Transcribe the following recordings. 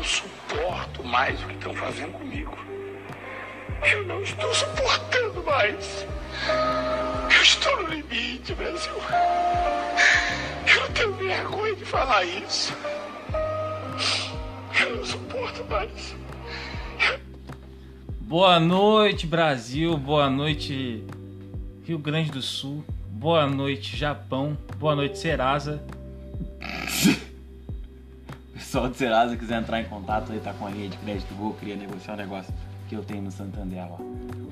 não suporto mais o que estão fazendo comigo. Eu não estou suportando mais. Eu estou no limite, Brasil. Eu tenho vergonha de falar isso. Eu não suporto mais. Boa noite, Brasil. Boa noite, Rio Grande do Sul. Boa noite, Japão. Boa noite, Serasa. Pessoal de Serasa quiser entrar em contato aí, tá com a linha de crédito boa, queria negociar um negócio que eu tenho no Santander lá.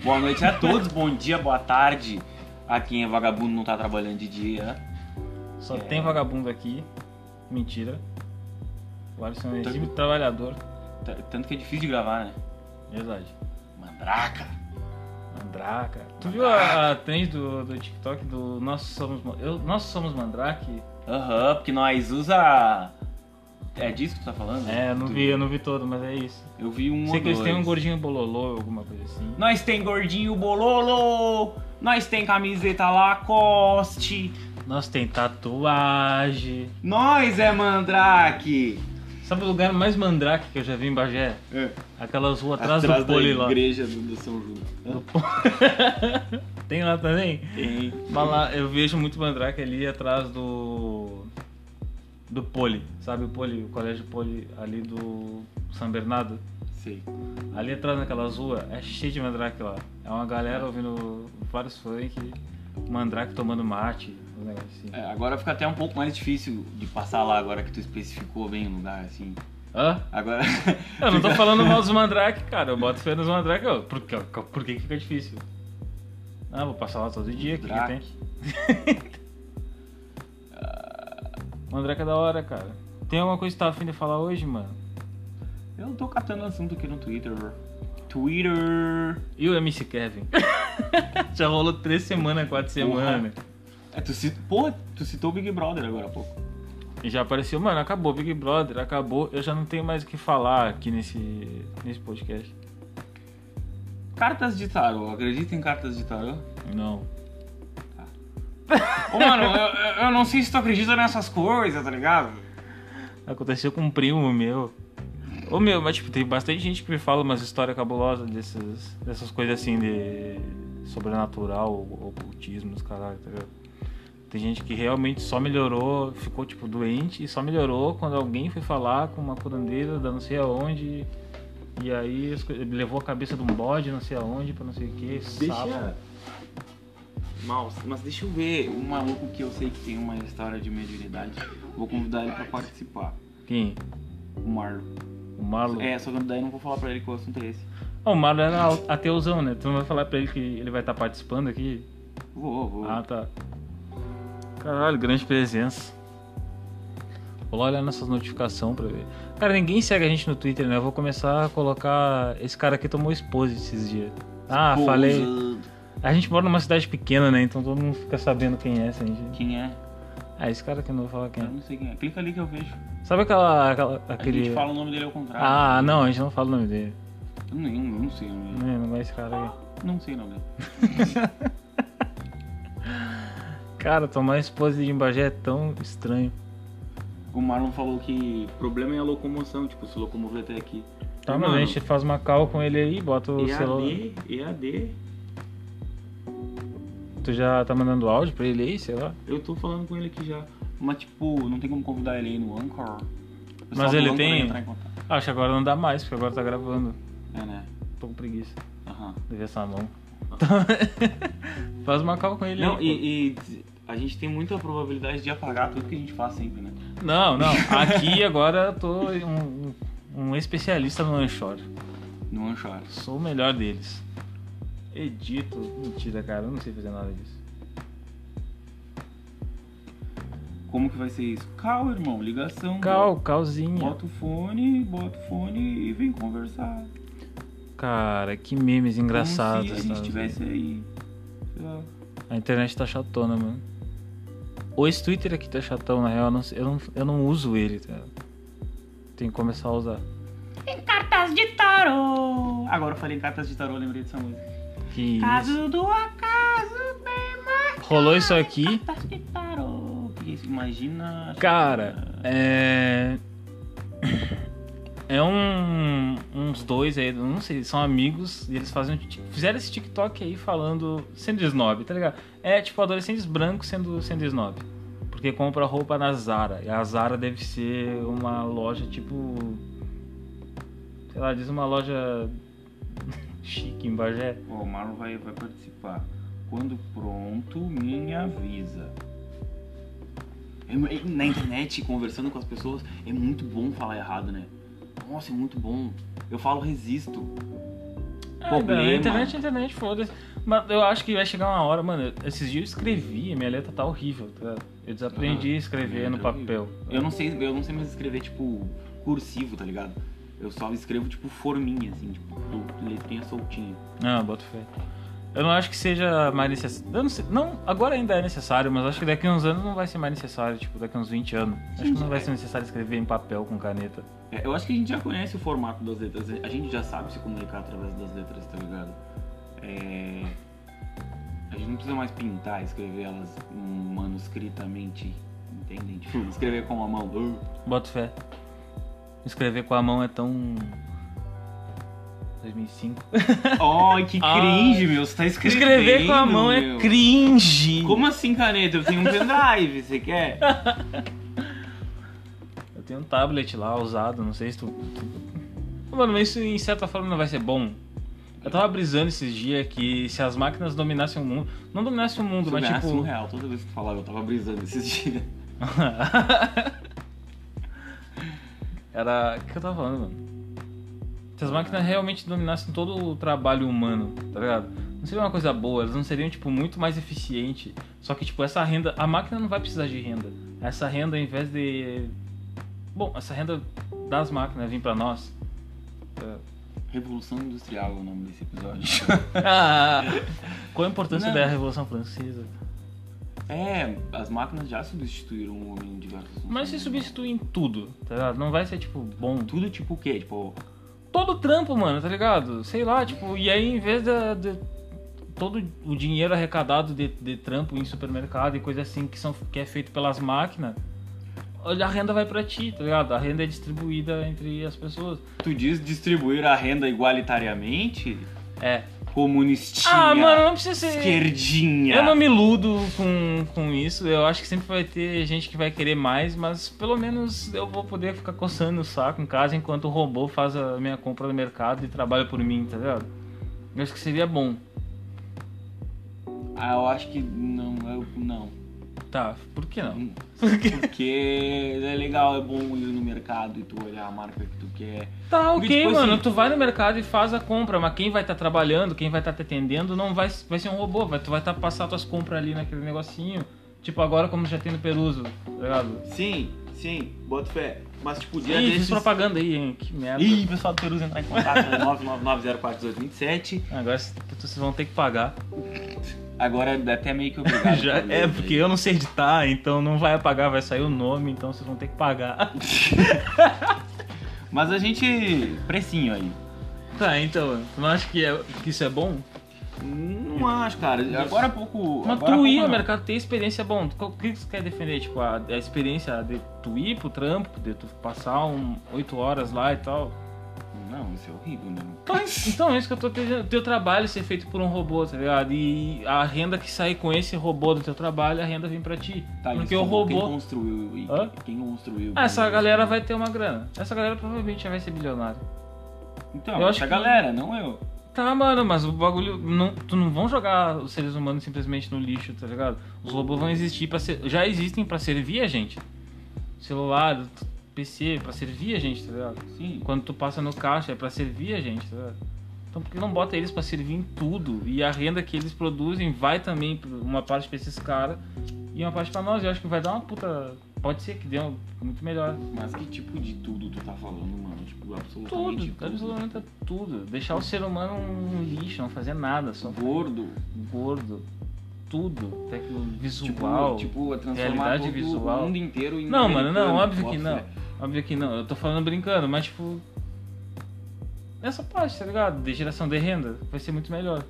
Boa noite a todos, bom dia, boa tarde. A quem é vagabundo não tá trabalhando de dia. Só É. tem vagabundo aqui. Mentira. O Alisson é exímio trabalhador. Tanto que é difícil de gravar, né? Verdade. Mandraca. Mandraca. Tu viu a, a trend do, do TikTok do Nós Somos, eu, Nós Somos Mandrake? Aham, porque nós usa. É disso que tu tá falando? É, eu não Tu- vi, eu não vi todo, mas é isso. Eu vi um Sei que eles têm um gordinho bololô, alguma coisa assim. Nós tem gordinho bololo. Nós tem camiseta Lacoste. Nós tem tatuagem. Nós é mandrake. Sabe o lugar mais mandrake que eu já vi em Bagé? É. Aquelas ruas atrás, Atrás do pole da lá. igreja do, do São João. Do tem lá também? Tem. Mas lá eu vejo muito mandrake ali atrás do. Do pole. Sabe o pole, o colégio pole ali do São Bernardo? Sei. Ali atrás naquela rua é cheio de mandrake lá. É uma galera ouvindo vários funk, mandrake tomando mate, um negócio assim. É, agora fica até um pouco mais difícil de passar lá agora que tu especificou bem o lugar, assim. Hã? Agora. Eu não tô falando mal dos mandrake, cara. Eu boto fé nos mandrake. Por, que- por que fica difícil? Ah, vou passar lá todo dia. O que, que tem? Mandrake. É da hora, cara. Tem alguma coisa que tá afim de falar hoje, mano? Eu tô catando assunto aqui no Twitter. Twitter. E o MC Kevin? Já rolou três semanas, quatro semanas. É, tu cit... Pô, tu citou o Big Brother agora há pouco. E já apareceu, mano, acabou Big Brother, acabou. Eu já não tenho mais o que falar aqui nesse, nesse podcast. Cartas de tarô. Acredita em cartas de tarô? Não. Ô, mano, eu, eu- não sei se tu acredita nessas coisas, tá ligado? Aconteceu com um primo meu. Ô meu, mas tipo, tem bastante gente que me fala umas histórias cabulosas dessas, dessas coisas assim de sobrenatural, ocultismo, os caralho, tá ligado? Tem gente que realmente só melhorou, ficou tipo doente e só melhorou quando alguém foi falar com uma curandeira da não sei aonde. E aí levou a cabeça de um bode, não sei aonde, pra não sei o que, sapo. Mal, mas deixa eu ver um maluco que eu sei que tem uma história de mediunidade. Vou convidar ele pra participar. Quem? O Marlon. O Marlon? É, só que daí eu não vou falar pra ele que o assunto é esse. Ah, o Marlon era ateuzão, né? Tu não vai falar pra ele que ele vai estar participando aqui? Vou, vou. Ah, tá. Caralho, grande presença. Vou lá olhar nessas notificações pra ver. Cara, ninguém segue a gente no Twitter, né? Eu vou começar a colocar. Esse cara aqui tomou expose esses dias. Ah, falei. A gente mora numa cidade pequena, né? Então todo mundo fica sabendo quem é, assim. gente. Quem é? Ah, esse cara aqui eu não vou falar quem Eu é. não sei quem é. Clica ali que eu vejo. Sabe aquela. aquela A aquele... gente fala o nome dele ao contrário. Ah, não, a gente não fala o nome dele. Eu não, eu não sei o nome dele. Não, não conhece esse cara aí. Não sei o nome dele. Cara, tomar expose de Embagé é tão estranho. O Marlon falou que o problema é a locomoção, tipo, se locomover até aqui. Tá, E, mas a gente faz uma call com ele aí, bota o celular. EAD, EAD. Tu já tá mandando áudio pra ele aí, sei lá? Eu tô falando com ele aqui já. Mas, tipo, não tem como convidar ele aí no Anchor. Mas ele tem-. Acho que agora não dá mais, porque agora tá gravando. É, né? Tô com preguiça Aham. ver essa mão. Faz uma call com ele Não, aí. e, e a gente tem muita probabilidade de apagar tudo que a gente faz sempre, né? Não, não. Aqui agora eu tô um, um especialista no Anchor. No Anchor. Sou o melhor deles. Edito. Mentira, cara. Eu não sei fazer nada disso. Como que vai ser isso? Cal, irmão, ligação. Cal, calzinha. Bota o fone, bota o fone e vem conversar. Cara, que memes engraçados. Como se a gente estivesse aí. A internet tá chatona, mano. Ou esse Twitter aqui tá chatão, na real. Eu não, eu não, eu não uso ele, tá? Tem que começar a usar. Em cartas de tarô. Agora eu falei em cartas de tarô, lembrei dessa música. Que isso. Caso do acaso, bem. Rolou isso aqui. Isso? Imagina. Cara, é. É um, uns dois aí, não sei, são amigos, e eles fazem, fizeram esse TikTok aí falando, sendo snob, tá ligado? É tipo adolescentes brancos sendo, sendo snob. Porque compra roupa na Zara. E a Zara deve ser uma loja tipo. Sei lá, diz uma loja chique em Bagé. Ó, o Marlon vai, vai participar. Quando pronto, me avisa. É é- Na internet, conversando com as pessoas, é muito bom falar errado, né? Nossa, é muito bom. Eu falo resisto. É, Problema. Internet, internet, foda-se. Mas eu acho que vai chegar uma hora, mano. Esses dias eu escrevi, minha letra tá horrível, tá? Eu desaprendi Ah, a escrever no papel. horrível. Eu não sei, eu não sei mais escrever, tipo, cursivo, tá ligado? Eu só escrevo, tipo, forminha, assim, tipo, letrinha soltinha. Não, boto fé. Eu não acho que seja mais necessário. Eu não sei. Não, agora ainda é necessário, mas acho que daqui a uns anos não vai ser mais necessário. Tipo, daqui a uns 20 anos. Acho que não vai ser necessário escrever em papel com caneta. É, eu acho que a gente já conhece o formato das letras. A gente já sabe se comunicar através das letras, tá ligado? É... A gente não precisa mais pintar, escrever elas manuscritamente, entendem? Tipo, escrever com a mão. Boto fé. Escrever com a mão é tão. 2005. Oh, que cringe, meu. Você tá escrevendo. Escrever com a mão é meu. cringe. Como assim, caneta? Eu tenho um pendrive, você quer? Eu tenho um tablet lá usado, não sei se tu. Mano, mas isso em certa forma não vai ser bom. Eu tava brisando esses dias que se as máquinas dominassem o mundo. Não dominassem o mundo, Isso mas é tipo. surreal. Toda vez que tu falava, eu tava brisando esses dias. Era. O que eu tava falando, mano? Se as máquinas realmente dominassem todo o trabalho humano, tá ligado? Não seria uma coisa boa, elas não seriam, tipo, muito mais eficientes. Só que, tipo, essa renda. A máquina não vai precisar de renda. Essa renda, ao invés de. Bom, essa renda das máquinas vir pra nós. é, Revolução Industrial é o nome desse episódio. Ah, qual a importância Não. da Revolução Francesa? É, as máquinas já substituíram o homem em diversos Mas se substituir em tudo, tá ligado? Não vai ser, tipo, bom. Tudo tipo o quê? Tipo, todo trampo, mano, tá ligado? Sei lá, tipo, e aí em vez da- de, todo o dinheiro arrecadado de, de trampo em supermercado e coisa assim que, são, que é feito pelas máquinas, a renda vai pra ti, tá ligado? A renda é distribuída entre as pessoas. tu diz distribuir a renda igualitariamente? É. Comunistinha. Ah, mano, não precisa ser. Esquerdinha. Eu não me iludo com, com isso. Eu acho que sempre vai ter gente que vai querer mais, mas pelo menos eu vou poder ficar coçando o saco em casa enquanto o robô faz a minha compra no mercado e trabalha por mim, tá ligado? Eu acho que seria bom. Ah, eu acho que não, eu não. Tá, por que não? Porque é legal, é bom ir no mercado e tu olhar a marca que tu quer. Tá, Porque, ok, tipo mano. assim- Tu vai no mercado e faz a compra, mas quem vai estar trabalhando, quem vai estar te atendendo, não vai, vai ser um robô. Vai, tu vai estar passando tuas compras ali naquele negocinho. Tipo agora como já tem no Peruso, tá ligado? Sim, sim, boto fé. Mas tipo, Ih, fiz propaganda aí, hein? Que merda. Ih, pessoal do Perusa entrar em contato no 999041827. Agora vocês vão ter que pagar. Agora é até meio que obrigado. Já, é, porque eu não sei editar, então não vai apagar, vai sair o nome, então vocês vão ter que pagar. Mas a gente. Precinho aí. Tá, então, tu não acha que, é, que isso é bom? Não acho, cara. Agora há pouco. Mas agora tu ir ao mercado ter experiência bom. O que tu quer defender? Tipo, a, a experiência de tu ir pro trampo, de tu passar um, 8 horas lá e tal. Não, isso é horrível, né? Então, então é isso que eu tô dizendo. Teu trabalho ser feito por um robô, tá ligado? E a renda que sai com esse robô do teu trabalho, a renda vem pra ti. Tá, Porque o robô. Quem construiu? e- Hã? Quem construiu? Ah, essa galera vai ter uma grana. Essa galera provavelmente já vai ser bilionária. Então, eu acho essa que- galera, não eu. Tá, mano, mas o bagulho. Não, tu não vão jogar os seres humanos simplesmente no lixo, tá ligado? Os robôs vão existir para ser. Já existem pra servir a gente. Celular, PC, pra servir a gente, tá ligado? Sim. Quando tu passa no caixa é pra servir a gente, tá ligado? Então por que não bota eles pra servir em tudo? E a renda que eles produzem vai também uma parte pra esses caras e uma parte pra nós. Eu acho que vai dar uma puta. Pode ser que dê um, muito melhor. Mas que tipo de tudo tu tá falando, mano? Tipo, absolutamente Tudo, tudo. absolutamente tudo. Deixar o ser humano um lixo, não fazer nada, só Gordo. gordo, tudo, tecno visual. Tipo, tipo transformar realidade todo visual. o mundo inteiro em não, mano, não, óbvio que não. Óbvio que não. Eu tô falando brincando, mas tipo. Essa parte, tá ligado? De geração de renda vai ser muito melhor.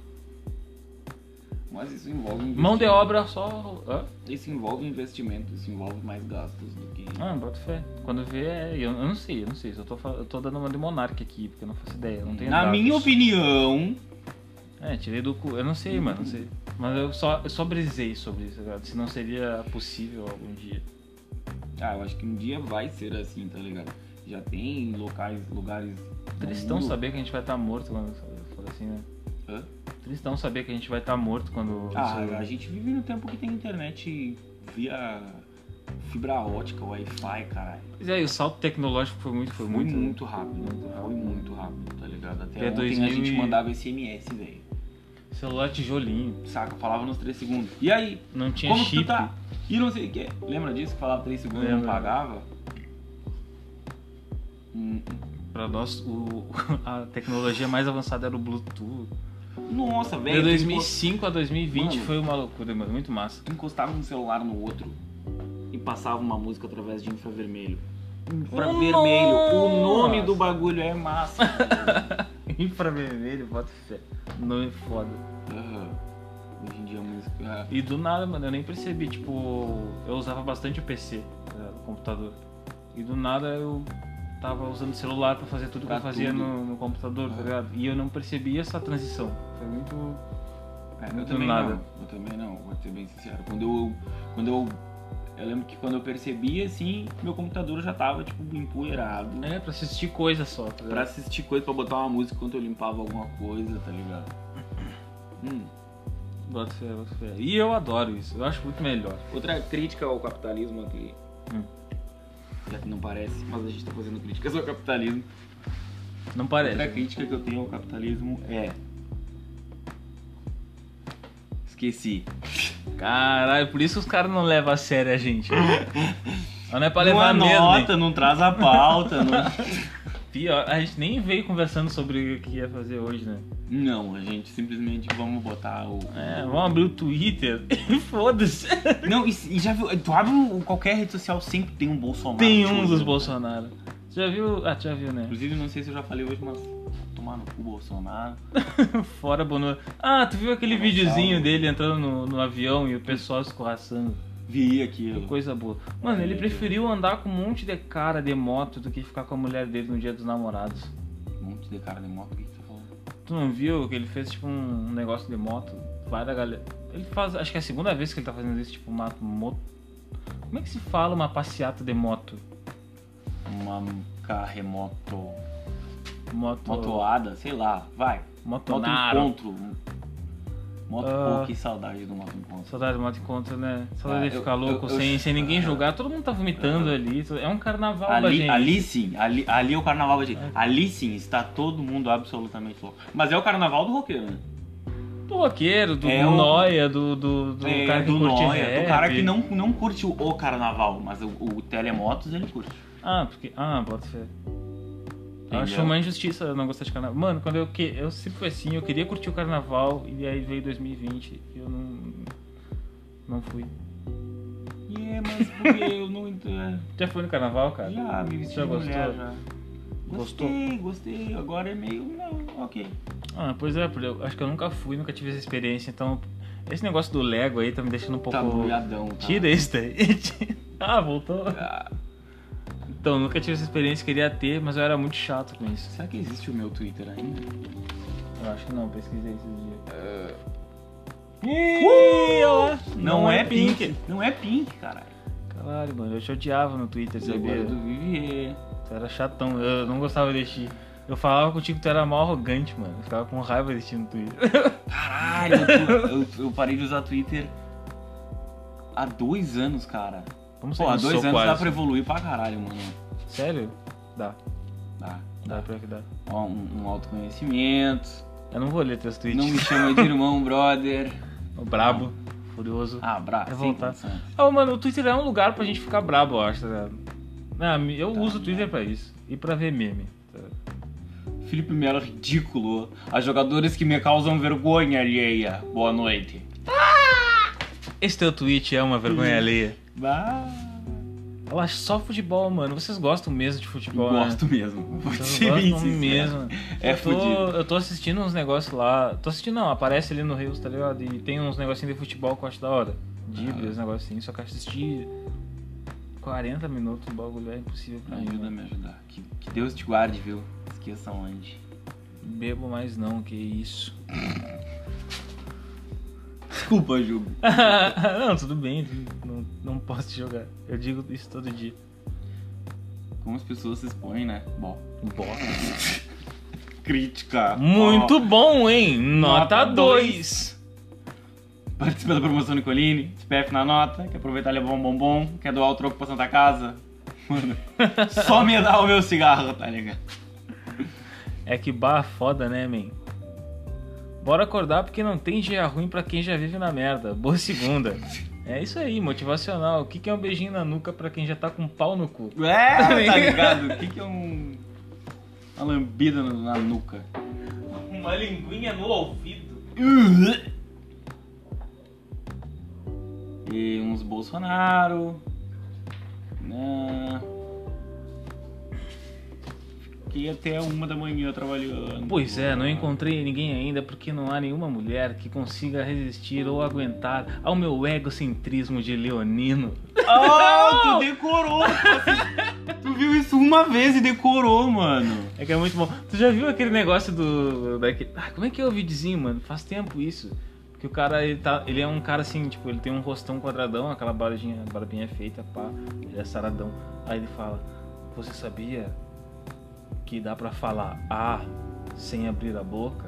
Mas isso envolve Mão de obra só. Hã? Isso envolve investimento, isso envolve mais gastos do que. Ah, bota fé. Quando vê, é. Eu, eu não sei, eu não sei. Eu tô, eu tô dando uma de monarca aqui, porque eu não faço ideia. Não tenho Na dados. minha opinião, É, tirei do cu. Eu não sei, mano, não sei. Mas eu só, eu só brisei sobre isso, tá ligado? Se não seria possível algum dia. Ah, eu acho que um dia vai ser assim, tá ligado? Já tem locais, lugares. Tristão saber que a gente vai estar morto quando for assim, né? Hã? Tristão saber que a gente vai estar morto quando. Ah, a gente vive no tempo que tem internet via fibra ótica, Wi-Fi, caralho. Pois é, e o salto tecnológico foi muito, foi, Foi muito. muito, rápido, muito rápido. Foi muito rápido, tá ligado? Até É ontem 2000 a gente mandava SMS, velho. Celular tijolinho. Saca? Falava nos 3 segundos. E aí? Não tinha Como chip. tá? E não sei o que. Lembra disso que falava 3 segundos e não pagava? Hum, Pra nós, o, a tecnologia mais avançada era o Bluetooth. Nossa, De velho. tu 2005 a 2020 Mano. foi uma loucura, mano. Muito massa. Encostava um celular no outro e passava uma música através de infravermelho. Infravermelho. O nome do bagulho é massa. Infravermelho, bota fé. Nome foda. Aham. Hoje em dia a música. E do nada, mano, eu nem percebi. Tipo, eu usava bastante o PC, tá, o computador. E do nada eu tava usando o celular pra fazer tudo que Pra eu fazia no, no computador, tá Aham. ligado? E eu não percebi essa transição. Foi muito. É, eu Muito também nada. não. Eu também não, vou ser bem sincero. Quando eu. Quando eu. Eu lembro que quando eu percebi assim, meu computador já tava, tipo, empoeirado. É, pra assistir coisa só, tá Pra assistir coisa, pra botar uma música enquanto eu limpava alguma coisa, tá ligado? Hum. Bota fé, bota fé. E eu adoro isso, eu acho muito melhor. Outra crítica ao capitalismo aqui. Hum. Já que não parece, mas a gente tá fazendo críticas ao capitalismo. Não Outra parece. crítica que eu tenho ao capitalismo é. Esqueci. Caralho, por isso os caras não levam a sério a gente. Mas não é pra não levar mesmo. anota, hein? não traz a pauta. não... Pior, a gente nem veio conversando sobre o que ia fazer hoje, né? não, a gente simplesmente vamos botar o. É, vamos abrir o Twitter e foda-se. Não, e, e já viu? Tu abre qualquer rede social, sempre tem um Bolsonaro. Tem um dos Bolsonaro. Você já viu? Ah, tu já viu, né? Inclusive, não sei se eu já falei hoje, mas. Tomar no cu Bolsonaro. Fora Bono. Ah, tu viu aquele Dinossauro. videozinho dele entrando no, no avião e o pessoal escorraçando? Vi aquilo. Coisa boa. Mano, ele preferiu andar com um monte de cara de moto do que ficar com a mulher dele no dia dos namorados. Um monte de cara de moto, o que que tá falando? Tu não viu que ele fez tipo um negócio de moto? Várias galera. Ele faz. Acho que é a segunda vez que ele tá fazendo isso, tipo uma moto. Como é que se fala uma passeata de moto? Uma carremoto. Moto. Motoada, sei lá, vai. Moto Motonaro. encontro. Moto, Ah. pô, que saudade do moto encontro. Saudade do moto encontro, né? Saudade Ah, de eu- ficar louco eu- eu- sem, sem ninguém ah. julgar. Todo mundo tá vomitando ali. É um carnaval Ali, gente. ali sim, ali, ali é o carnaval da gente. É. Ali sim está todo mundo absolutamente louco. Mas é o carnaval do roqueiro, né? Do roqueiro, do, É do o- Noia, do, do, do é, cara que do curte Noia, rap. do cara que não, não curte o, o carnaval, mas o, o Telemotos ele curte. Ah, porque. Ah, bota fé. Eu acho Entendeu? uma injustiça eu não gostar de carnaval. Mano, quando eu que eu sempre fui assim, eu queria curtir o carnaval e aí veio 2020 e eu não. Não fui. É, mas porque eu não entendo. Já foi no carnaval, cara? Já me vesti Já de mulher gostou? já. Gostou? Gostei, gostei. Agora é meio. Não, ok. Ah, pois é, porque eu acho que eu nunca fui, nunca tive essa experiência, então. Esse negócio do Lego aí tá me deixando um pouco. Tá bulhadão. Tá. Tira isso daí. ah, voltou. Ah, Então, nunca tive essa experiência, queria ter, mas eu era muito chato com isso. será que existe o meu Twitter ainda? Eu acho que não, pesquisei esses dias. Ih, olha lá. Não, é pink. Não é pink, caralho. Caralho, mano, eu te odiava no Twitter, Agora sabia? é do Vivier. Tu era chatão, eu não gostava de ti. Eu falava contigo que tu era mal arrogante, mano. Eu ficava com raiva de ti no Twitter. Caralho, eu, eu- eu parei de usar Twitter há dois anos, cara. Vamos Pô, há dois anos dá Alisson. pra evoluir pra caralho, mano. Sério? Dá. Dá. Dá, pior que dá. Ó, Um, um autoconhecimento. Eu não vou ler teus tweets. Não me chama de irmão, brother. O brabo, furioso. Ah, bra, Quer sem voltar? Ah, mano, o Twitter é um lugar pra gente ficar brabo, eu acho, tá? Ah, eu uso o Twitter pra isso. E pra ver meme. tá? Felipe Melo ridículo. A jogadores que me causam vergonha alheia. Boa noite. Esse teu tweet é uma vergonha alheia. Bah. Ela só futebol, mano. Vocês gostam mesmo de futebol, né? Gosto mesmo. Vou Vocês ser bem gostam sincero. mesmo. É eu, tô, fudido. eu tô assistindo uns negócios lá. Tô assistindo, não, aparece ali no Reels, tá ligado? E tem uns negocinhos de futebol que eu acho da hora. Dibra, Ah. uns negocinhos. Só que assistir 40 minutos o bagulho é impossível pra mim. Ajuda a mano. me ajudar. Que, que Deus te guarde, viu? Esqueça onde. Bebo mais não, que isso. Desculpa, Jugo. não, tudo bem, não, não posso te jogar. Eu digo isso todo dia. Como as pessoas se expõem, né? Bom. Bora. Crítica. Muito Ó, bom, hein? Nota Nota 2. participa da promoção Nicolini. SPF na nota. Quer aproveitar e levar um bombom. Quer doar o troco pra Santa Casa. Mano, só me dá o meu cigarro, tá ligado? É que barra foda, né, man? Bora acordar porque não tem dia ruim pra quem já vive na merda. Boa segunda. É isso aí, motivacional. O que que é um beijinho na nuca pra quem já tá com pau no cu? É, tá ligado? O que, que é um. Uma lambida na, na nuca? Uma linguinha no ouvido. E uns Bolsonaro. Né? Fiquei até uma da manhã trabalhando. Pois é, não encontrei ninguém ainda porque não há nenhuma mulher que consiga resistir ou aguentar ao meu egocentrismo de leonino. Ah, tu decorou! tu viu isso uma vez e decorou, mano. É que é muito bom. Tu já viu aquele negócio do. Daquele... Ah, como é que é o videozinho, mano? Faz tempo isso. Porque o cara, ele, tá, ele é um cara assim, tipo, ele tem um rostão quadradão, aquela barbinha, barbinha feita, pá, ele é saradão. Aí ele fala, você sabia que dá pra falar ah sem abrir a boca?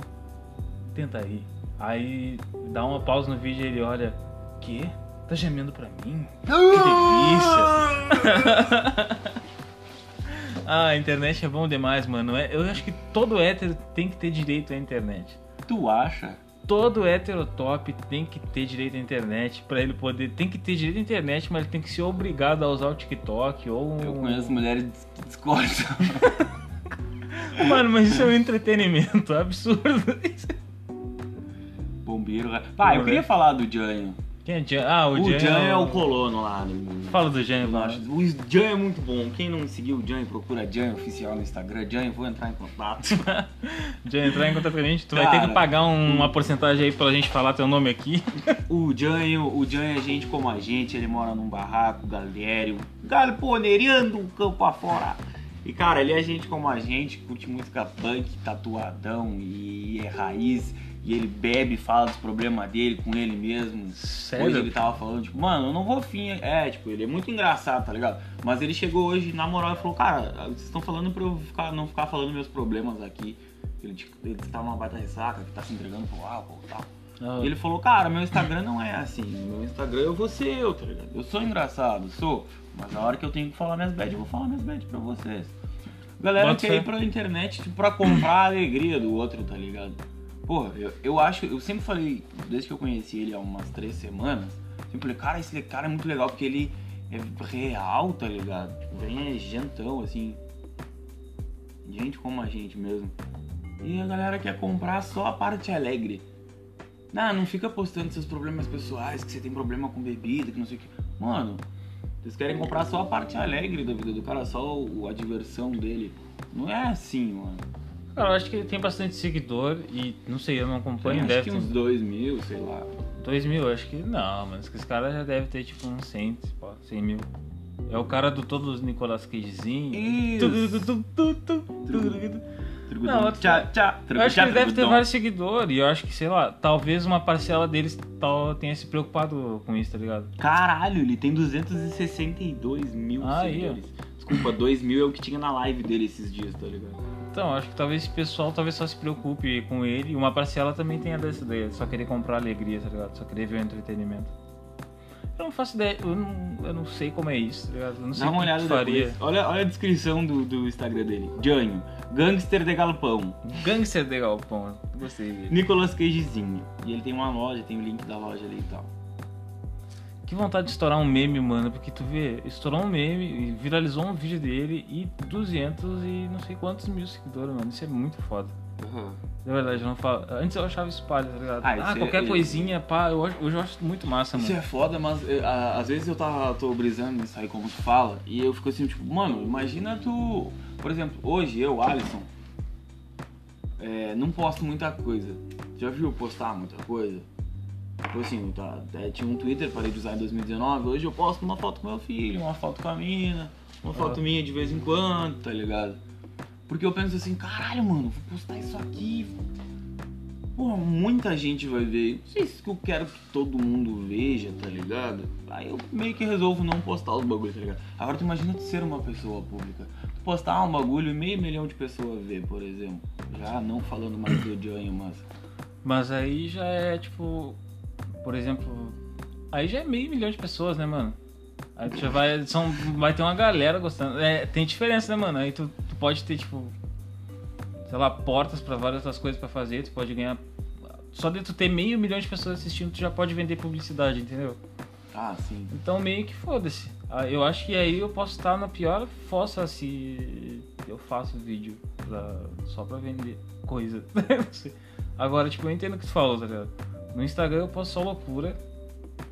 Tenta aí. Aí dá uma pausa no vídeo e ele olha, que? Tá gemendo pra mim? Que delícia! ah, a internet é bom demais, mano. É- Eu acho que todo hétero tem que ter direito à internet. Tu acha? Todo hétero top tem que ter direito à internet pra ele poder. Tem que ter direito à internet, mas ele tem que ser obrigado a usar o TikTok ou. um- Eu conheço mulheres que discordam. Mano, mas isso é um entretenimento absurdo. Bombeiro. Pá, eu queria falar do Janho. Quem é Jan? Ah, o, O Jan. Jan é o colono lá. do- Fala do Jan, acho- O Jan é muito bom. Quem não seguiu o Jan, procura Jan oficial no Instagram. Jan, vou entrar em contato. Jan entrar em contato com a gente, tu vai ter Cara, que pagar um- uma porcentagem aí pra gente falar teu nome aqui. o Jan, o Jan é gente como a gente. Ele mora num barraco, galério, galponeirando o campo afora. E cara, ele é gente como a gente, curte música punk, tatuadão e é raiz. E ele bebe, fala dos problemas dele com ele mesmo. Hoje Sério? ele tava falando, tipo, mano, eu não vou fim. É, tipo, ele é muito engraçado, tá ligado? Mas ele chegou hoje, na moral, e falou, cara, vocês estão falando pra eu ficar, não ficar falando meus problemas aqui. Ele, tipo, ele tá numa baita ressaca, que tá se entregando pro álcool e tal. Ah, E ele falou, cara, meu Instagram não é assim. Meu Instagram eu vou ser eu, tá ligado? Eu sou engraçado, sou. Mas na hora que eu tenho que falar minhas bad, eu vou falar minhas bad pra vocês. Galera Bota quer ir pra internet tipo, pra comprar a alegria do outro, tá ligado? Porra, eu, eu acho, eu sempre falei, desde que eu conheci ele há umas três semanas, sempre falei, cara, esse cara é muito legal porque ele é real, tá ligado? Tipo, bem é gentão, assim. Gente como a gente mesmo. E a galera quer comprar só a parte alegre. Não, não fica postando seus problemas pessoais, que você tem problema com bebida, que não sei o que. Mano, vocês querem comprar só a parte alegre da vida do cara, só o- a diversão dele. Não é assim, mano. Cara, eu acho que ele tem bastante seguidor e não sei, eu não acompanho, Tem, acho deve ter uns dois mil, sei lá. 2 mil, eu acho que não, mas que esse cara já deve ter tipo uns 100, pô, 100 mil. É o cara do todos os Nicolas Cagezinho. Isso. Não, eu- tchá, tchá, Eu acho que ele deve ter vários seguidores e eu acho que, sei lá, talvez uma parcela deles tal, tenha se preocupado com isso, tá ligado? Caralho, ele tem 262 mil Aí, seguidores. Desculpa, 2 mil é o que tinha na live dele esses dias, tá ligado? Então, acho que talvez esse pessoal talvez só se preocupe com ele e uma parcela também tenha dessa ideia, só querer comprar alegria, tá ligado? Só querer ver o entretenimento. Eu não faço ideia, eu não, eu não sei como é isso, tá ligado? Eu não sei Dá uma olhada faria. Olha, olha a descrição do, do Instagram dele. Janho, gangster de galpão. Gangster de Galpão, gostei dele. Nicolas Cagezinho. E ele tem uma loja, tem o link da loja ali e tal. Que vontade de estourar um meme, mano, porque tu vê, estourou um meme, viralizou um vídeo dele e 200 e não sei quantos mil seguidores, mano. Isso é muito foda. Aham. Na verdade, eu não falo. Antes eu achava isso palha, tá ligado? Ah, Ah, isso é- qualquer é- coisinha, pá, eu, hoje eu acho muito massa, Isso mano. é foda, mas eh, a- às vezes eu tava, tô brisando nisso aí como tu fala, e eu fico assim, tipo, mano, imagina tu. Por exemplo, hoje eu, Alisson, é, não posto muita coisa. Já viu eu postar muita coisa? Tipo assim, tá, é, tinha um Twitter, parei de usar em 2019, hoje eu posto uma foto com meu filho, uma foto com a mina, uma foto Ah. minha de vez em quando, tá ligado? Porque eu penso assim, caralho, mano, vou postar isso aqui. Porra, muita gente vai ver. Não sei se eu quero que todo mundo veja, tá ligado? Aí eu meio que resolvo não postar os bagulhos, tá ligado? Agora tu imagina tu ser uma pessoa pública. Tu postar um bagulho e meio milhão de pessoas ver, por exemplo. Já não falando mais do Johnny, mas. Mas aí já é tipo. Por exemplo. Aí já é meio milhão de pessoas, né, mano? Aí tu já vai. São, vai ter uma galera gostando. É, tem diferença, né, mano? Aí tu, pode ter, tipo. Sei lá, portas pra várias outras coisas pra fazer. Tu pode ganhar. Só de tu ter meio milhão de pessoas assistindo, tu já pode vender publicidade, entendeu? Ah, sim. Então meio que foda-se. Ah, Eu acho que aí eu posso estar na pior fossa se eu faço vídeo pra- só pra vender coisa. Não sei. Agora, tipo, eu entendo o que tu falou, tá ligado? No Instagram eu posto só loucura.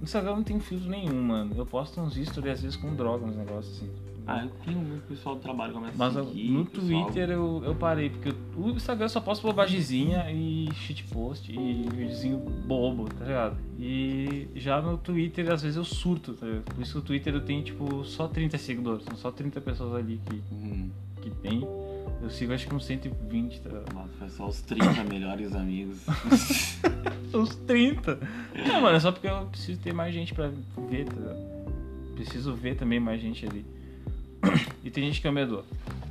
No Instagram não tem filtro nenhum, mano. Eu posto uns stories às vezes com droga, uns negócios assim. Ah, eu tenho o pessoal do trabalho começa Mas a seguir, no pessoal- Twitter eu, eu parei, porque o Instagram eu só posto bobagemzinha e shitpost e videozinho bobo, tá ligado? E já no Twitter às vezes eu surto, tá ligado? Por isso que o Twitter eu tenho tipo só 30 seguidores, são só 30 pessoas ali que, Hum, que tem. Eu sigo acho que uns 120, tá ligado? mas foi só os 30 melhores amigos. Uns 30! Não, mano, é só porque eu preciso ter mais gente pra ver, tá ligado? Preciso ver também mais gente ali. E tem gente que é medo.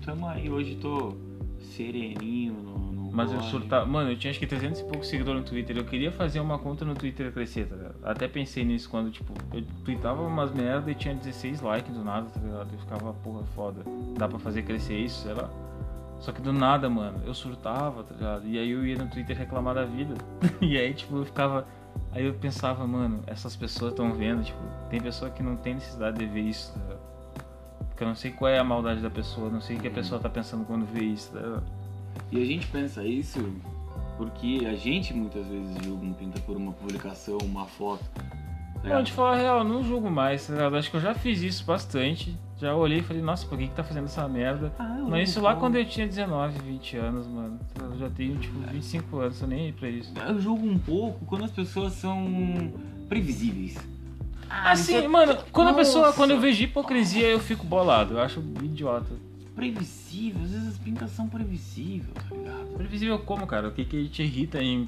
Tamo aí, hoje tô sereninho no. no Mas eu corre. surtava. Mano, eu tinha acho que 300 e poucos seguidores no Twitter. Eu queria fazer uma conta no Twitter crescer, tá ligado? Até pensei nisso quando, tipo, eu tweetava umas merda e tinha 16 likes do nada, tá ligado? Eu ficava, porra, foda. Dá pra fazer crescer isso, sei lá. Só que do nada, mano, eu surtava, tá ligado? E aí eu ia no Twitter reclamar da vida. e aí, tipo, eu ficava. Aí eu pensava, mano, essas pessoas estão vendo, tipo, tem pessoa que não tem necessidade de ver isso, tá ligado? Porque eu não sei qual é a maldade da pessoa, não sei o que a pessoa tá pensando quando vê isso, tá ligado? E a gente pensa isso porque a gente muitas vezes julga um pinta por uma publicação, uma foto. tá Não, de falar a real, não julgo mais, tá ligado? Acho que eu já fiz isso bastante. Já olhei e falei, nossa, por que que tá fazendo essa merda? Ah, eu Mas isso lá quando eu tinha 19, 20 anos, mano. Eu já tenho, tipo, 25 anos, tô nem aí pra isso. Eu julgo um pouco quando as pessoas são previsíveis. Assim, isso- mano, quando a pessoa, Nossa. quando eu vejo hipocrisia, eu fico bolado. Eu acho idiota. Previsível, às vezes as pintas são previsíveis, tá ligado? Previsível como, cara? O que que te irrita em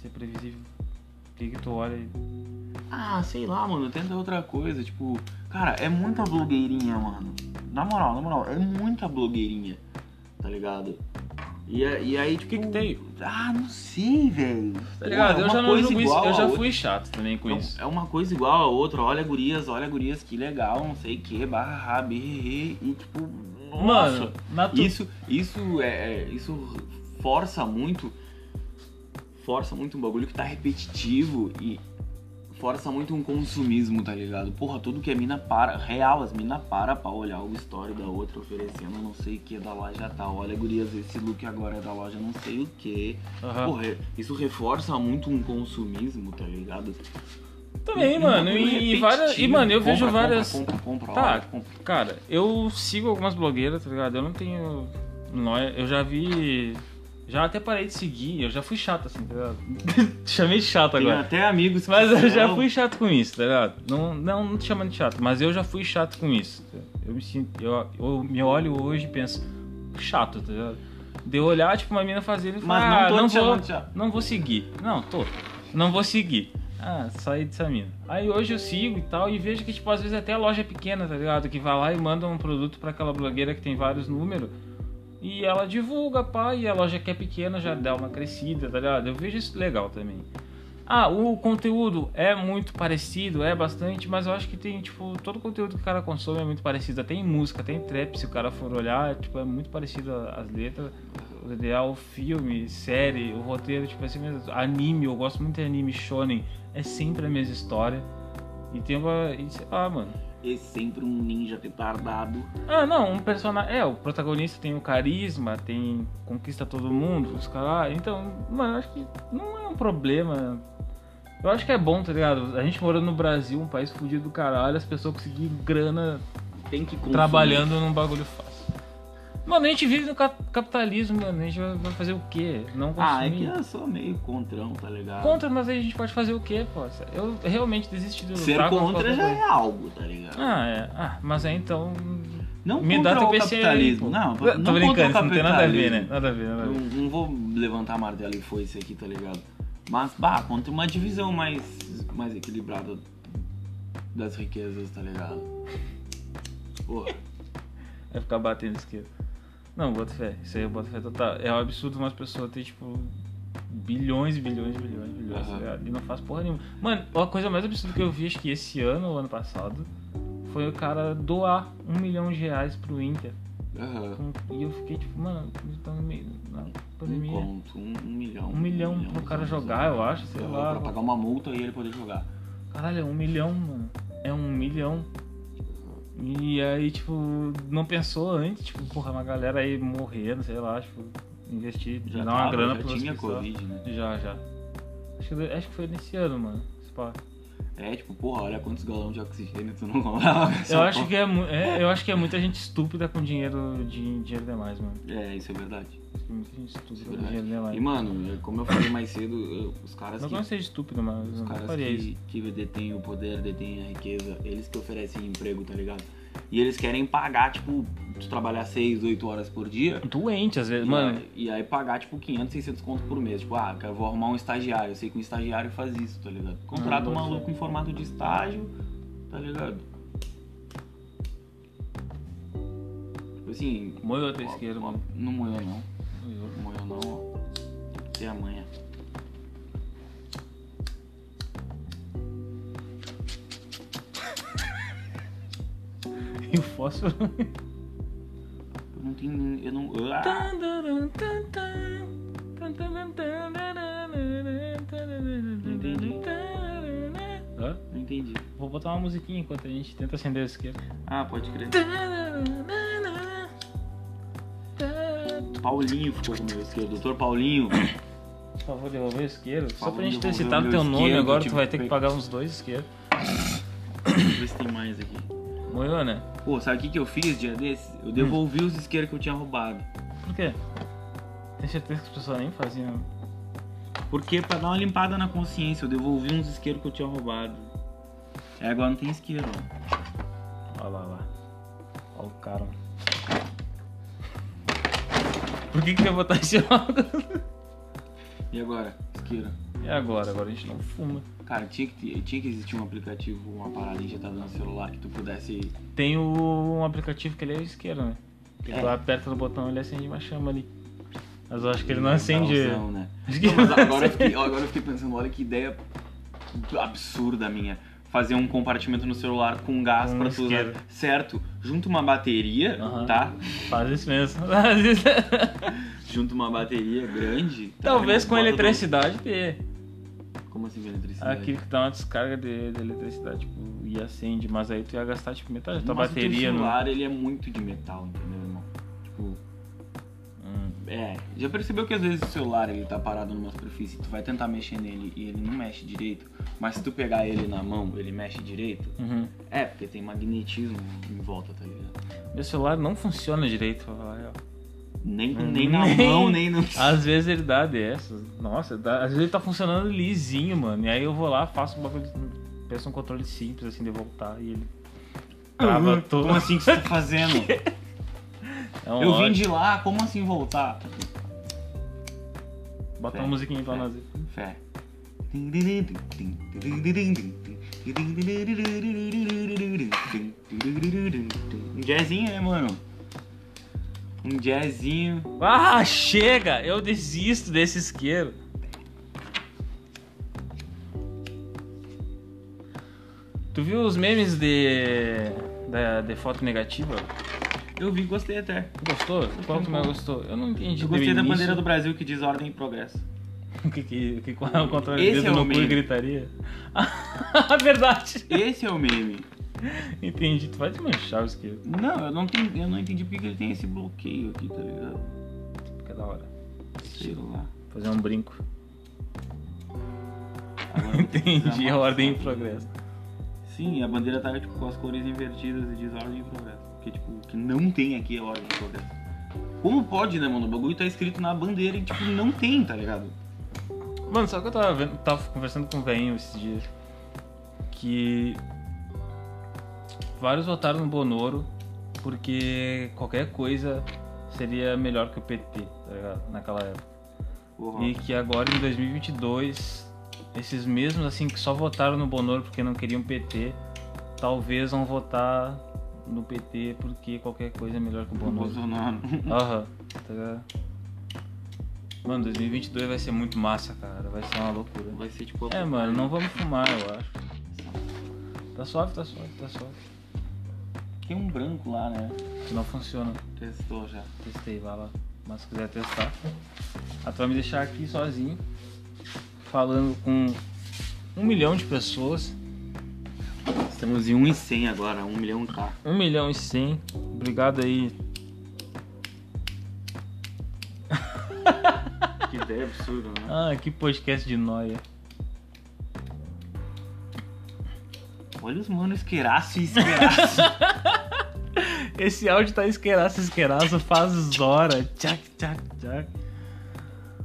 ser previsível? O que que tu olha e... Ah, sei lá, mano, tenta outra coisa, tipo, cara, é muita blogueirinha, mano. Na moral, na moral, é muita blogueirinha, tá ligado? E, e aí, tipo. que que tem? Ah, não sei, velho. Tá ligado? É eu já não julgo isso, eu já fui chato também com isso. É uma coisa igual a outra, olha gurias, olha gurias, que legal, não sei o que, barra, birri, e tipo, nossa, Mano, isso, isso é, é- isso força muito, força muito um bagulho que tá repetitivo e força muito um consumismo, tá ligado? Porra, tudo que é mina para, real, as mina para pra olhar o story da outra oferecendo não sei o que da loja tal, olha gurias, esse look agora é da loja não sei o que. Aham. Porra, isso reforça muito um consumismo, tá ligado? Também, Um mano, e, e várias. E, mano, eu Compra, vejo compra, várias. Compra, compra, Tá. olha, compra. Cara, eu sigo algumas blogueiras, tá ligado? Eu não tenho. nóia. Eu já vi. Já até parei de seguir, eu já fui chato assim, tá ligado? Chamei de chato Tem agora. até amigos Mas eu já fui chato com isso, tá ligado? Não, não, não te chamando de chato, mas eu já fui chato com isso. Eu me sinto. Eu, eu me olho hoje e penso, chato, tá ligado? De eu olhar, tipo, uma mina fazendo e Mas falar, não tô ah, não te vou, chato. não vou seguir. Não, tô. Não vou seguir. Ah, saí dessa mina. Aí hoje eu sigo e tal, e vejo que, tipo, às vezes até a loja é pequena, tá ligado? Que vai lá e manda um produto pra aquela blogueira que tem vários números. E ela divulga, pá, e a loja que é pequena já dá uma crescida, tá ligado? Eu vejo isso legal também. Ah, o conteúdo é muito parecido, é bastante, mas eu acho que tem, tipo, todo o conteúdo que o cara consome é muito parecido. Até em música, até em trap, se o cara for olhar, é, tipo, é muito parecido as letras. O ideal, filme, série, o roteiro, tipo assim mesmo. Anime, eu gosto muito de anime shonen, é sempre a mesma história. E tem uma. E, sei lá, mano. É sempre um ninja retardado. Ah, não, um personagem. É, o protagonista tem o carisma, tem. conquista todo mundo, os caras. Então, mano, eu acho que não é um problema. Eu acho que é bom, tá ligado? A gente morando no Brasil, um país fudido do caralho, as pessoas conseguirem grana Tem que consumir. trabalhando num bagulho fácil. Mano, a gente vive no cap- capitalismo, mano. A gente vai fazer o quê? Não Ah, é que consumir. eu sou meio contrão, tá ligado? Contra, mas aí a gente pode fazer o quê, pô? Eu realmente desisti de Ser contra já é algo, tá ligado? Ah, é. Ah, mas aí então. Não Me contra dá o PC aí, capitalismo. pô. não, Tô não o brincando, isso não tem nada a ver, né? Nada a ver, nada a ver. não vou levantar martelo e foice aqui, tá ligado? Mas, bah, contra uma divisão mais, mais equilibrada das riquezas, tá ligado? Porra. Vai ficar batendo esquerda. Não, boto fé. Isso aí eu boto fé total. É um absurdo umas pessoas ter, tipo, bilhões e bilhões e bilhões e bilhões, tá ligado? E não faz porra nenhuma. Mano, a coisa mais absurda que eu vi, acho que esse ano ou ano passado, foi o cara doar um milhão de reais pro Inter. Aham. E eu fiquei, tipo, mano, então no meio Um pandemia. conto, um, um milhão. Um milhão pro cara jogar, eu acho, sei lá. Pra pagar uma multa e ele poder jogar. Caralho, é um milhão, mano. É um milhão. E aí, tipo, não pensou antes, tipo, porra, uma galera aí morrendo, sei lá, tipo, investir, Já dar uma tava, grana já pro tinha. Covid, né? Já, já. Acho que, acho que foi nesse ano, mano. É, tipo, porra, olha quantos galões de oxigênio tu não comprava. Eu acho, que é, é, eu acho que é muita gente estúpida com dinheiro, de, dinheiro demais, mano. É, isso é verdade. E, mano, é como eu falei mais cedo, eu- os caras não que eu seja estúpido, mas Os não caras que, que detêm o poder, detêm a riqueza, eles que oferecem emprego, tá ligado? E eles querem pagar, tipo, tu trabalhar 6, 8 horas por dia. Doente, às vezes, e mano. E aí pagar, tipo, 500, 600 conto por mês. Tipo, ah, eu vou arrumar um estagiário. Eu sei que um estagiário faz isso, tá ligado? Contrata Ah, um maluco em formato de estágio, tá ligado? Tipo assim... Moeu a tua ó, esquerda, mano. Não moeu, não. Amanhã. E o fósforo. Eu não tenho... Eu não... Ah! Hã? Não entendi. Vou botar uma musiquinha enquanto a gente tenta acender a esquerda. Ah, pode crer. Paulinho ficou com o meu isqueiro. Doutor Paulinho. Por favor, devolver o isqueiro. Só pra gente ter citado teu nome agora, tu vai eu ter que pagar uns dois isqueiros. Deixa eu ver se tem mais aqui. Moeu, né? Pô, sabe o que, que eu fiz dia desses? Eu devolvi os isqueiros que eu tinha roubado. Por quê? Tem certeza que as pessoas nem faziam. Porque pra dar uma limpada na consciência, eu devolvi uns isqueiros que eu tinha roubado. É, agora não tem isqueiro, ó. Olha lá, lá. Olha o cara. Por que que ia botar esse óculos? E agora? Isqueiro. E agora? Agora a gente não fuma. Cara, tinha que, tinha que existir um aplicativo, uma parada injetada no celular que tu pudesse. Tem o, um aplicativo que ele é isqueiro, né? Que É. tu aperta no botão ele acende uma chama ali. Mas eu acho que ele não acende. Né? Não, mas agora, eu fiquei, agora eu fiquei pensando, olha que ideia absurda minha. Fazer um compartimento no celular com gás Com pra tu usar. Certo, junto uma bateria, tá? Faz isso mesmo. Faz isso. Junto uma bateria grande. tá? Talvez com Bota do- eletricidade ter. Como assim com eletricidade? Aquilo que dá uma descarga de, de eletricidade, tipo, e acende, mas aí tu ia gastar tipo metade da tua Mas o bateria no. celular, ele é muito de metal, entendeu, irmão? Tipo. É. Já percebeu que às vezes o celular, ele tá parado numa superfície, tu vai tentar mexer nele e ele não mexe direito, mas se tu pegar ele na mão, ele mexe direito? Uhum. É, porque tem magnetismo em volta, tá ligado? Meu celular não funciona direito, real. Nem, Hum, nem na nem- mão, nem no. Às vezes ele dá dessas. Nossa, dá- às vezes ele tá funcionando lisinho, mano. E aí eu vou lá, faço um bagulho. Peço um controle simples assim de voltar e ele. Trava todo. Como assim que você tá fazendo? É um Eu ódio. vim de lá, como assim voltar? Bota Fé, uma musiquinha pra nós. Fé. Um jazzinho, né, mano? Um jazzinho. Ah, chega! Eu desisto desse isqueiro. Tu viu os memes de. Da, de foto negativa? Eu vi, gostei até. Gostou? Qual que mais gostou? Eu não entendi. Eu gostei da início. bandeira do Brasil que diz ordem e progresso. O que, que, que qual é o contrário Esse dedo é o no cu e meme. gritaria? Ah, verdade! Esse é o meme. Entendi, tu vai desmanchar o isqueiro. Não, eu não, entendi, eu não entendi porque que ele tem esse bloqueio aqui, tá ligado? Fica da hora. Sei lá. Fazer um brinco. Agora Entendi, a ordem em foto. progresso. Sim, a bandeira tá tipo, com as cores invertidas e diz ordem em progresso. Porque, tipo, que não tem aqui é ordem em progresso. Como pode, né, mano? O bagulho tá escrito na bandeira e, tipo, não tem, tá ligado? Mano, sabe que eu tava vendo, tava conversando com o velhinho esses dias? Que vários votaram no Bonoro porque qualquer coisa seria melhor que o PT, tá ligado? Naquela época. Porra. E que agora em 2022, esses mesmos assim que só votaram no Bonoro porque não queriam PT, talvez vão votar no PT porque qualquer coisa é melhor que o. Bolsonaro. Aham, tá ligado? Mano, 2022 vai ser muito massa, cara. Vai ser uma loucura. Vai ser tipo. É, mano, não vamos fumar, eu acho. Tá suave, tá suave, tá suave. Tem um branco lá, né? Não funciona. Testou já. Testei, vai lá. Mas se quiser testar. Ah, tu vai me deixar aqui sozinho, falando com um milhão de pessoas. Estamos em 1 e 100 agora, 1 milhão K. Um milhão e cem. Obrigado aí. Que ideia absurda, né? Ah, que podcast de noia. Olha os manos esqueraço e esqueraço. Esse áudio tá esqueraço, esqueraço, faz hora. Tchac, tchac, tchac.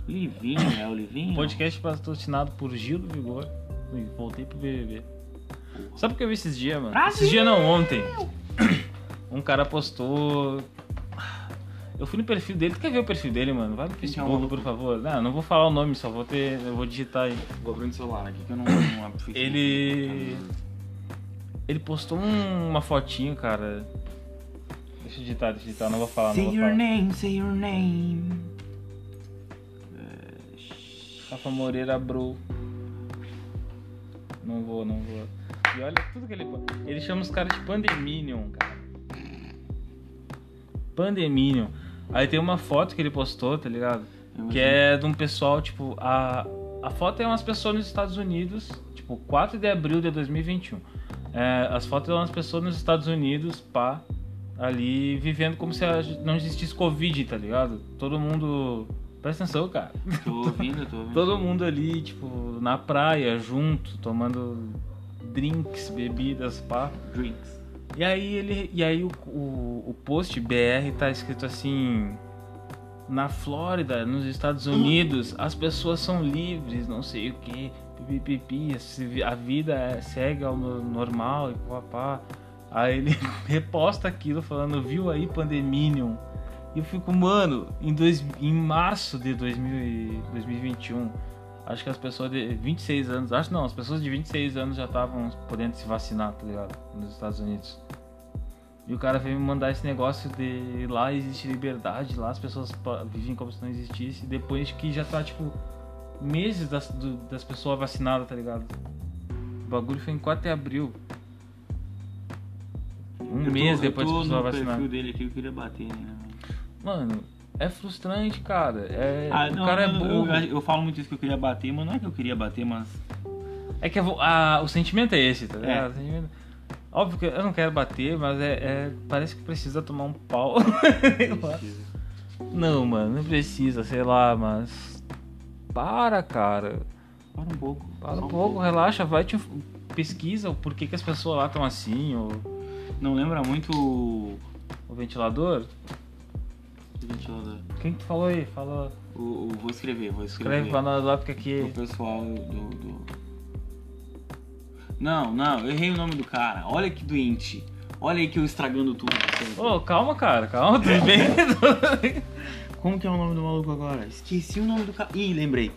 Livinho, é o Livinho? Podcast patrocinado por Gil do Vigor. Voltei pro BBB. Sabe o que eu vi esses dias, mano? Esses dias não, ontem. Um cara postou. Eu fui no perfil dele. Tu quer ver o perfil dele, mano? Vai no é Facebook, por favor. Não, não vou falar o nome, só vou ter. Eu vou digitar aí. Vou abrir o celular aqui que eu não, não abro Facebook. Ele. Ele postou um- uma fotinho, cara. Deixa eu digitar, deixa eu digitar, não vou falar, não Say vou your falar. name, say your name. Rafa Moreira Bro. Não vou, não vou. E olha tudo que ele. Ele chama os caras de Pandeminion, cara. Pandeminion. Aí tem uma foto que ele postou, tá ligado? Que é de um pessoal, tipo, a, a foto é umas pessoas nos Estados Unidos, tipo, 4 de abril de 2021. É, as fotos são umas pessoas nos Estados Unidos, pá, ali vivendo como se não existisse Covid, tá ligado? Todo mundo. Presta atenção, cara. Tô ouvindo, tô ouvindo. Todo mundo ali, tipo, na praia, junto, tomando drinks, bebidas, pá. Drinks. E aí ele. E aí o, o, o post BR tá escrito assim. Na Flórida, nos Estados Unidos, as pessoas são livres, não sei o que, pipipi, a vida é- segue ao no- normal e papá. Aí ele reposta aquilo falando, viu aí Pandeminion? E eu fico, mano, em, dois, em março de 2000 e- 2021, acho que as pessoas de 26 anos, acho não, as pessoas de 26 anos já estavam podendo se vacinar, tá ligado? Nos Estados Unidos. E o cara veio me mandar esse negócio de lá existe liberdade, lá as pessoas vivem como se não existisse, depois que já tá, tipo, meses das, do- das pessoas vacinadas, tá ligado? O bagulho foi em 4 de abril. Um Eu tô- mês depois eu das tô pessoas no vacinadas. perfil dele aqui, eu queria bater, né? Mano, é frustrante, cara. É, Ah, o não, cara é eu, eu, burro. eu falo muito isso que eu queria bater, mas não é que eu queria bater, mas. É que eu ah, o sentimento é esse, tá ligado? É. O sentimento- Óbvio que eu não quero bater, mas é, é- parece que precisa tomar um pau. não, mano, não precisa, sei lá, mas. Para, cara. Para um pouco. Para só um pouco, relaxa, vai te pesquisa o porquê que as pessoas lá estão assim, o, Não lembra muito o o ventilador. O ventilador. Quem que tu falou aí? Fala. O, o- vou escrever, vou escrever. Escreve pra nós lá, porque aqui. pessoal do, do- Não, não, eu errei o nome do cara. Olha que doente. Olha aí que eu estragando tudo. Ô, calma, cara, calma, tudo bem? Como que é o nome do maluco agora? Esqueci o nome do cara. Ih, lembrei.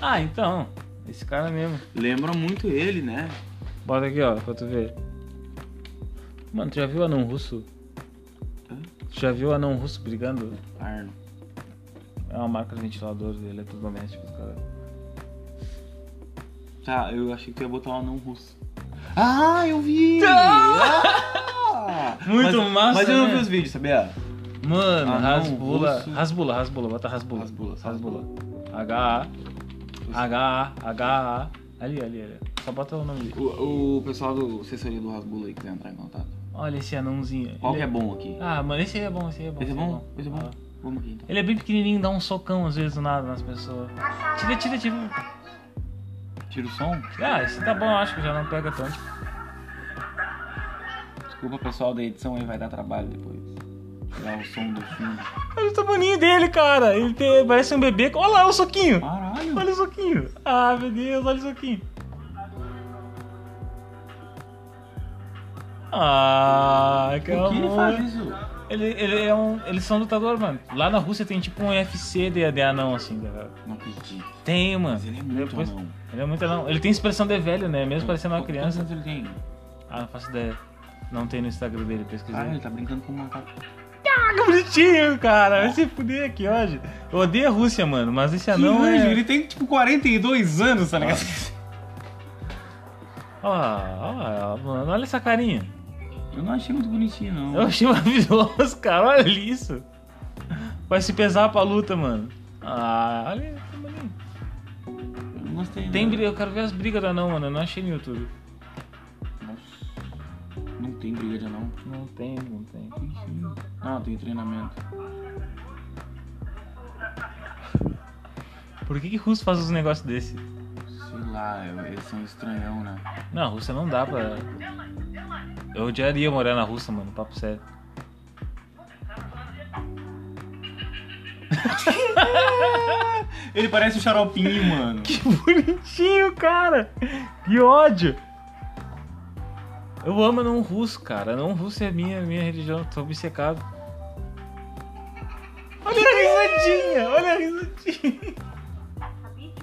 ah, então. Esse cara mesmo. Lembra muito ele, né? Bota aqui, ó, pra tu ver. Mano, tu já viu o anão russo? Já viu o anão russo brigando? Arno. É uma marca de ventilador de eletrodomésticos, cara. Tá, eu achei que tu ia botar um anão russo. Ah, eu vi! Ah! Muito mas, massa, Mas eu não né? vi os vídeos, sabia? Mano, Anão rasbula. russo. Rasbula, rasbula, bota rasbula. Rasbula, Rasbula. H-A. H-A, H-A. Ali, ali, ali. Só bota o nome dele. O, o pessoal do assessoria do Rasbula aí quiser entrar em contato. Olha esse anãozinho. Qual Ele que é bom aqui? Ah, mano, esse aí é bom, esse aí é bom. Esse é esse bom? Esse é bom? Ah. Vamos aqui então. Ele é bem pequenininho, dá um socão às vezes do nada nas pessoas. Tira, tira, tira. Tira o som? Ah, esse tá bom, acho que já não pega tanto. Desculpa pessoal da edição aí, vai dar trabalho depois. Tirar o som do fundo. Olha o tamanho dele, cara. Ele tem- parece um bebê. Olha lá o soquinho. Caralho! Olha o soquinho. Ah, meu Deus, olha o soquinho. Ah, que Por que ele faz isso? Ele, ele é um. Eles são lutadores, mano. Lá na Rússia tem tipo um UFC de, de anão, assim, cara. Não acredito. Tem, mano. Mas ele é muito Depois- anão. Ele é muito anão. Ele tem expressão de velho, né? Mesmo parecendo uma criança. ele tem? Ah, não faço ideia. Não tem no Instagram dele, pesquisei. Caralho, ele tá brincando com um macaco. Ah, que bonitinho, cara. Vai se fuder aqui hoje. Eu odeio a Rússia, mano, mas esse anão que é... ele tem tipo 42 anos, tá ligado? Ó, ó, mano, olha essa carinha. Eu não achei muito bonitinho, não. Eu achei maravilhoso, cara. Olha isso. Vai se pesar pra luta, mano. Ah, olha. Eu não gostei. Tem não. briga, eu quero ver as brigas do anão, mano. Eu não achei no YouTube. Nossa. Não tem briga de anão. Não tem, não tem. Ah, tem treinamento. Por que que russo faz uns negócios desse? Sei lá, eles são estranhão, né? Não, a Rússia não dá pra... Eu odiaria morar na Rússia, mano. Papo sério. Ele parece o xaropinho, mano. Que bonitinho, cara! Que ódio! Eu amo não russo, cara. Não russo é minha, minha religião. Tô obcecado. Olha a risadinha! Olha a risadinha! Habib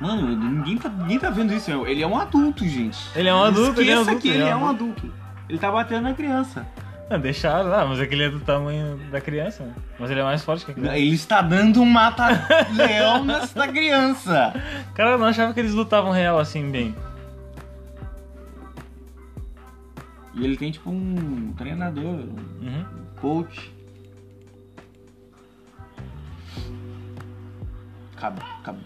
Mano, ninguém tá, ninguém tá vendo isso. Ele é um adulto, gente. Ele é um adulto, ele é um adulto, que ele é é um um adulto. Ele tá batendo na criança. Não, deixaram lá, mas aquele é do tamanho da criança. né? Mas ele é mais forte que a criança. Ele está dando um mata-leão nessa criança. Cara, eu não achava que eles lutavam real assim, bem. E ele tem tipo um treinador, um Uhum. coach. Cab... Cab...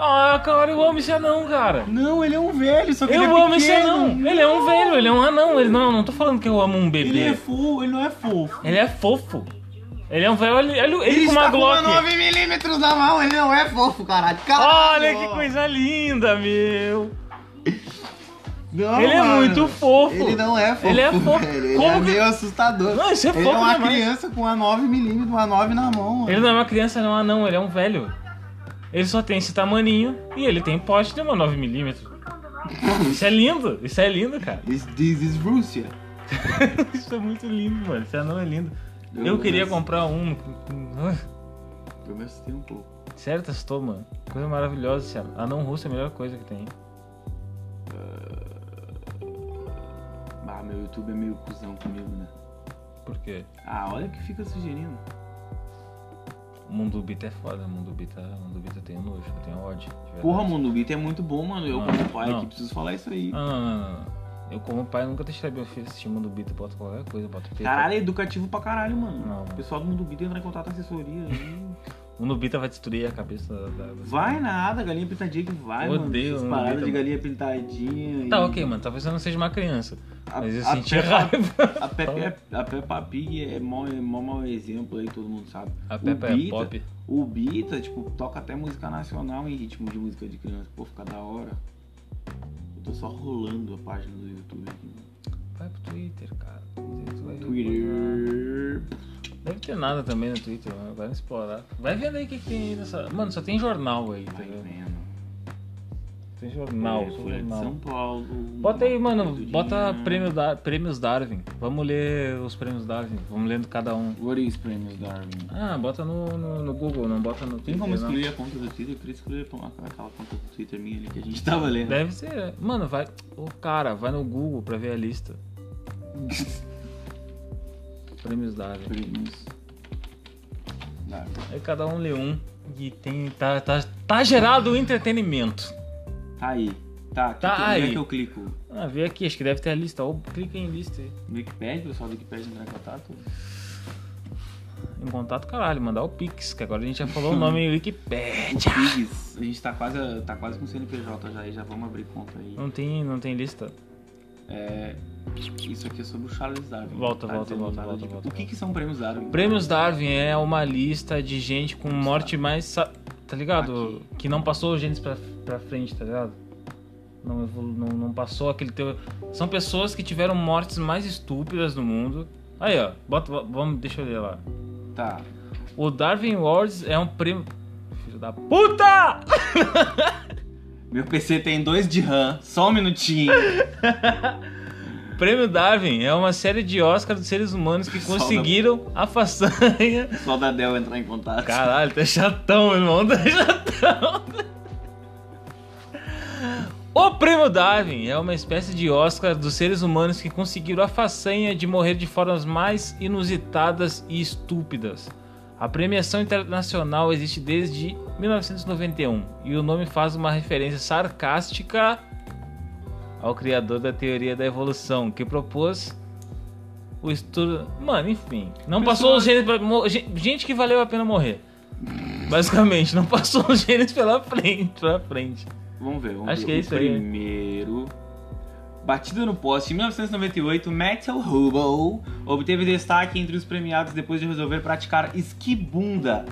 Ah, cara, eu amo esse anão, cara. Não, ele é um velho, só que ele Eu é amo esse anão. Ele é um velho, ele é um anão. Ele não, não tô falando que eu amo um Ele bebê. é fofo, ele não é fofo. Ele é fofo. Ele é um velho, olha, olha ele, com uma está Glock. com uma 9mm na mão, ele não é fofo, caralho. Caralho. Olha que coisa linda, meu. Não, Ele é mano. muito fofo. Ele não é fofo. Ele é fofo. velho. Ele Como é que- meio assustador. Não, isso é ele fofo é uma demais. criança com uma 9mm, uma 9 na mão. mano. Ele não é uma criança, não é um anão, ele é um velho. Ele só tem esse tamaninho e ele tem poste de uma 9mm. Isso é lindo, isso é lindo, cara. This, this is Rússia. Isso é muito lindo, mano. Esse anão é lindo. Eu- Eu queria eu- comprar um. Eu me assustei um pouco. Sério, testou, mano. Coisa maravilhosa anão. Anão russo é a melhor coisa que tem. Ah, meu YouTube é meio cuzão comigo, né? Por quê? Ah, olha o que fica sugerindo. O mundo bita é foda, o mundo bita, o mundo bita tem nojo, eu tenho ódio. Porra, Mundo Beat é muito bom, mano. Eu, Não, como pai, não. aqui preciso falar isso aí. Não, não, não, não. Eu como pai nunca deixaria meu filho assistir Mundo Bita, bota qualquer coisa, bota PT. Caralho, é educativo pra caralho, mano. Não, O pessoal do Mundo Beat entra em contato com assessoria aí. O Mundo Bita vai destruir a cabeça da... da- Vai nada, galinha pintadinha que vai, Eu mano. odeio Essas Mundo paradas Beat, de galinha pintadinha. e- Tá, ok, mano, talvez eu não seja uma criança. A- Mas eu a senti Peppa- raiva. A Peppa, a Peppa Pig é mó, é mó mau exemplo aí, todo mundo sabe. A O Peppa é Bita- pop. O Bita, tipo, toca até música nacional em ritmo de música de criança. Pô, fica da hora. Eu tô só rolando a página do YouTube aqui. Vai pro Twitter, cara. Twitter, Twitter. Deve ter nada também no Twitter, mano. vai explorar. Vai vendo aí o que, que tem aí nessa. Mano, só tem jornal aí, tá Vai vendo. Tem jornal, É, Folha de jornal. São Paulo. Bota aí, mano, bota prêmio da... prêmios Darwin. Vamos ler os prêmios Darwin. Vamos lendo cada um. What is Prêmios Darwin? Ah, bota no, no, no Google, não bota no Tem Twitter. como não. excluir a conta do Twitter? Eu queria excluir aquela aquela conta do Twitter minha ali que a gente tava lendo. Deve ser. Mano, vai. Ô, cara, vai no Google pra ver a lista. Prêmios Darwin. Prêmios Darwin. Aí cada um lê um. E tem. Tá, tá, tá gerado o entretenimento. Tá aí. Tá, que Tá que, aí. Onde é que eu clico? Ah, vê aqui, acho que deve ter a lista. Ou clica em lista aí. Wikipedia, pessoal do Wikipedia entrar em contato? em contato, caralho, mandar o Pix, que agora a gente já falou o nome em O Wikipedia. Pigs, a gente tá quase, tá quase com o CNPJ já e já vamos abrir conta aí. Não tem, não tem lista. É, isso aqui é sobre o Charles Darwin. Volta, Tá volta, volta, volta, de- volta, O que, que são prêmios Darwin? Prêmios Darwin é uma lista de gente com morte mais. Tá ligado? Que não passou os genes pra, pra frente, tá ligado? Não, não, não passou aquele teu. São pessoas que tiveram mortes mais estúpidas do mundo. Aí, ó. Bota, vamos, deixa eu ler lá. Tá. O Darwin Awards é um prêmio. Filho da puta! Meu PC tem 2 de RAM, só um minutinho. Prêmio Darwin é uma série de Oscar dos seres humanos que Só da- conseguiram a façanha. Só da Dell entrar em contato. Caralho, tá chatão, irmão, tá chatão. O prêmio Darwin é uma espécie de Oscar dos seres humanos que conseguiram a façanha de morrer de formas mais inusitadas e estúpidas. A premiação internacional existe desde 1991 e o nome faz uma referência sarcástica ao criador da teoria da evolução, que propôs o estudo. Mano, enfim. Não passou os genes pra. Gente que valeu a pena morrer. Basicamente, não passou os genes pela frente. Pela frente. Vamos ver, vamos Acho ver. que é o isso aí. Primeiro. Batida no poste, em 1998, Metal Hobo obteve destaque entre os premiados depois de resolver praticar esquibunda.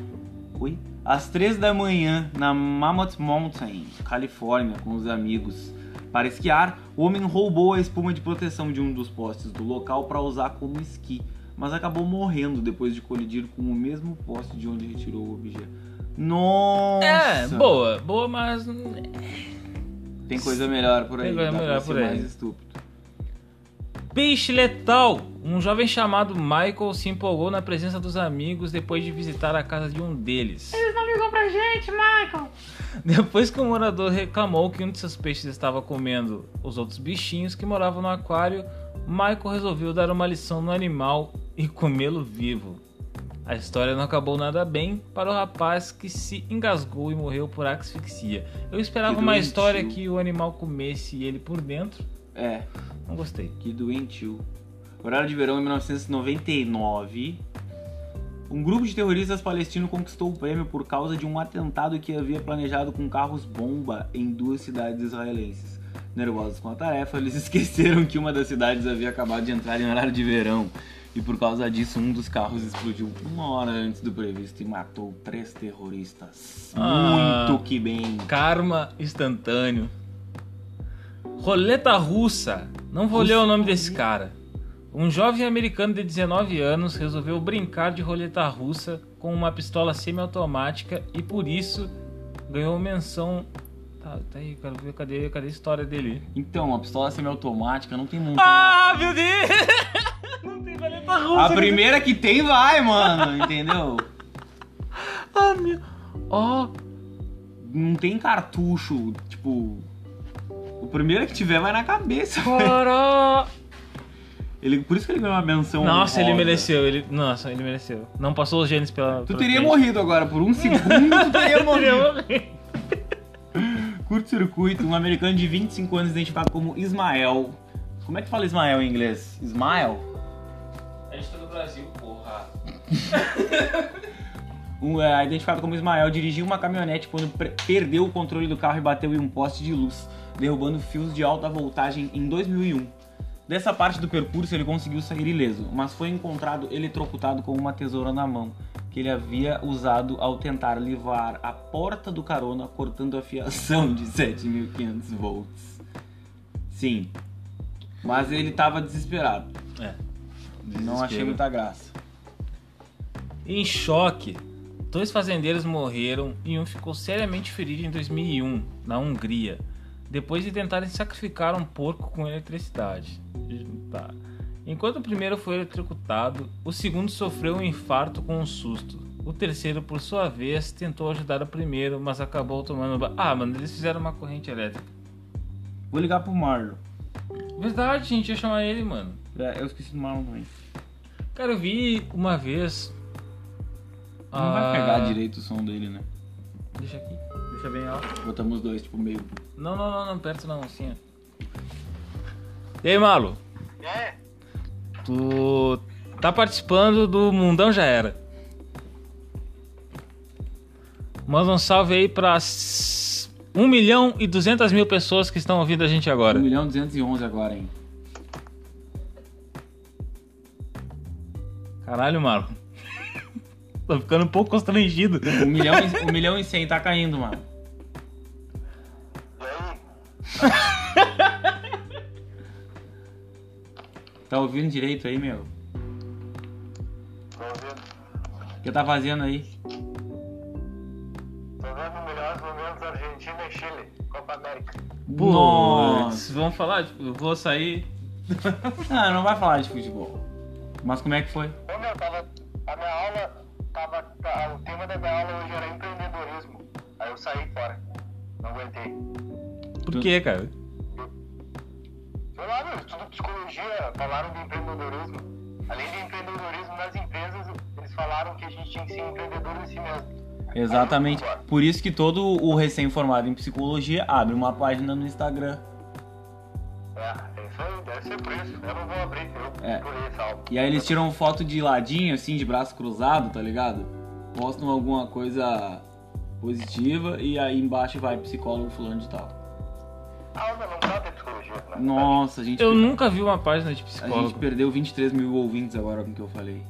Oi? Às 3 da manhã, na Mammoth Mountain, Califórnia, com os amigos. Para esquiar, o homem roubou a espuma de proteção de um dos postes do local para usar como esqui, mas acabou morrendo depois de colidir com o mesmo poste de onde retirou o objeto. Nossa! É, boa, boa, mas. Tem coisa melhor por aí. Tem coisa melhor por aí. mais estúpido. Peixe letal! Um jovem chamado Michael se empolgou na presença dos amigos depois de visitar a casa de um deles. Eles não ligam pra gente, Michael. Depois que o morador reclamou que um de seus peixes estava comendo os outros bichinhos que moravam no aquário, Michael resolveu dar uma lição no animal e comê-lo vivo. A história não acabou nada bem para o rapaz que se engasgou e morreu por asfixia. Eu esperava uma história que o animal comesse ele por dentro. É, Não gostei. que doentio. Horário de verão em 1999. Um grupo de terroristas palestinos conquistou o prêmio por causa de um atentado que havia planejado com carros-bomba em duas cidades israelenses. Nervosos com a tarefa, eles esqueceram que uma das cidades havia acabado de entrar em horário de verão. E por causa disso, um dos carros explodiu uma hora antes do previsto e matou três terroristas. Ah. Muito que bem. Karma instantâneo. Roleta russa. Não vou ler o nome desse cara. Um jovem americano de 19 anos resolveu brincar de roleta russa com uma pistola semiautomática e por isso ganhou menção. Tá, tá aí, quero ver cadê, cadê a história dele. Então, a pistola semiautomática não tem muito. Ah, meu Deus! Não tem roleta russa. A primeira que tem vai, mano, entendeu? Ah, meu. Ó, Não tem cartucho, tipo. O primeiro que tiver vai na cabeça. para. Ele, por isso que ele ganhou uma menção. Nossa, ele honrosa. mereceu. Ele, nossa, ele mereceu. Não passou os genes pela. Tu teria frente. morrido agora, por um segundo tu teria morrido. Curto-circuito, um americano de 25 anos identificado como Ismael. Como é que fala Ismael em inglês? Ismael? A gente tá no Brasil, porra. Um, é, identificado como Ismael dirigiu uma caminhonete quando perdeu o controle do carro e bateu em um poste de luz, derrubando fios de alta voltagem em 2001. Dessa parte do percurso ele conseguiu sair ileso, mas foi encontrado eletrocutado com uma tesoura na mão, que ele havia usado ao tentar livrar a porta do carona cortando a fiação de 7.500 volts. Sim, mas ele estava desesperado. É. Não achei muita graça. Em choque, dois fazendeiros morreram e um ficou seriamente ferido em 2001, na Hungria, depois de tentarem sacrificar um porco com eletricidade. Tá. Enquanto o primeiro foi eletrocutado, o segundo sofreu um infarto com um susto. O terceiro, por sua vez, tentou ajudar o primeiro, mas acabou tomando. Ah, mano, eles fizeram uma corrente elétrica. Vou ligar pro Marlon. Verdade, a gente ia chamar ele, mano. É, eu esqueci do Marlon também. Cara, eu vi uma vez. Não ah, vai pegar direito o som dele, né? Deixa aqui. Deixa bem alto. Botamos dois, tipo, meio. Não, não, não, não, perto não, assim, ó. E aí, Malo? É, Tu tá participando do Mundão Já Era. Manda um salve aí pra s- 1 milhão e 200 mil pessoas que estão ouvindo a gente agora. 1 milhão e 211 agora, hein? Caralho, Marlon. Tô ficando um pouco constrangido. 1 milhão, e, 1 milhão e 100 tá caindo, mano. Tá ouvindo direito aí, meu? Tô ouvindo. O que tá fazendo aí? Tô vendo melhores momentos Argentina e Chile. Copa América. Putz, vamos falar? Tipo, eu vou sair. Ah, não vai falar de futebol. Mas como é que foi? Ô meu, tava. A minha aula. Tava. tá- o tema da minha aula hoje era empreendedorismo. Aí eu saí fora. Não aguentei. Por quê, cara? Sei lá, meu, estudo psicologia, falaram de empreendedorismo. Além de empreendedorismo nas empresas, eles falaram que a gente tinha que ser empreendedor em si mesmo. Exatamente. Por isso que todo o recém-formado em psicologia abre uma página no Instagram. É, é isso aí, deve ser por isso. Eu não vou abrir, eu É. E aí eles tiram foto de ladinho, assim, de braço cruzado, tá ligado? Postam alguma coisa positiva e aí embaixo vai psicólogo fulano de tal. A aula não trata de psicologia, né? Nossa, a gente, Eu per- nunca vi uma página de a psicólogo. gente perdeu 23 mil ouvintes agora com o que eu falei.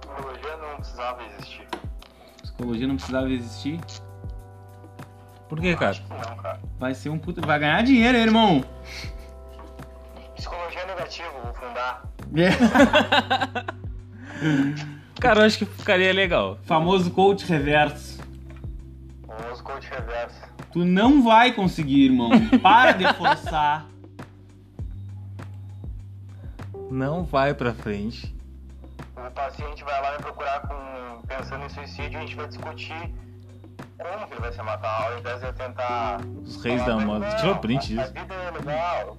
Psicologia não precisava existir. Psicologia não precisava existir. Por quê, cara? Acho que não, cara. Vai ser um puta. Vai ganhar dinheiro, hein, irmão. Psicologia é negativo, vou fundar. Cara, eu acho que ficaria legal. Famoso coach reverso. Os coach reverso. Tu não vai conseguir, irmão. Para de forçar. Não vai pra frente. O paciente vai lá me procurar com, pensando em suicídio e a gente vai discutir como que ele vai se matar, ao invés de eu tentar. Os reis da moda. "Não, Tirou print a, a disso. vida é legal.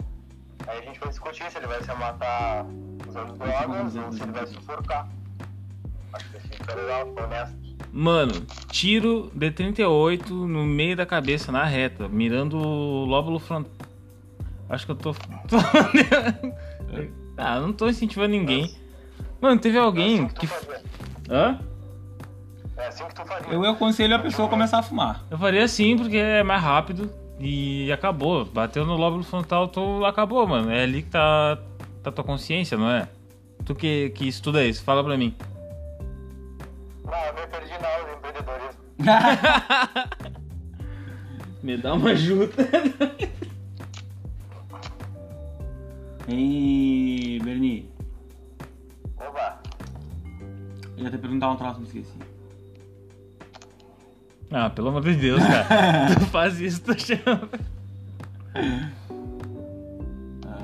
Aí a gente vai discutir se ele vai se matar usando drogas ou se ele vai se enforcar. Acho que assim fica legal, fica honesto. Mano, tiro de 38 no meio da cabeça, na reta, mirando o lóbulo frontal. Acho que eu tô. tô- ah, não tô incentivando ninguém. Mano, teve É alguém assim que que. Hã? É assim que tu faria. Eu aconselho a pessoa a começar a fumar. Eu faria assim porque é mais rápido e acabou. Bateu no lóbulo frontal, tu acabou, mano. É ali que tá, tá tua consciência, não é? Tu que, que estuda isso, fala pra mim. Não, eu me perdi na aula de empreendedorismo. Me dá uma ajuda. Ei, Berni. Oba! Eu ia te perguntar um troço, me esqueci. Ah, pelo amor de Deus, cara. tu faz isso, tu chama. Ai,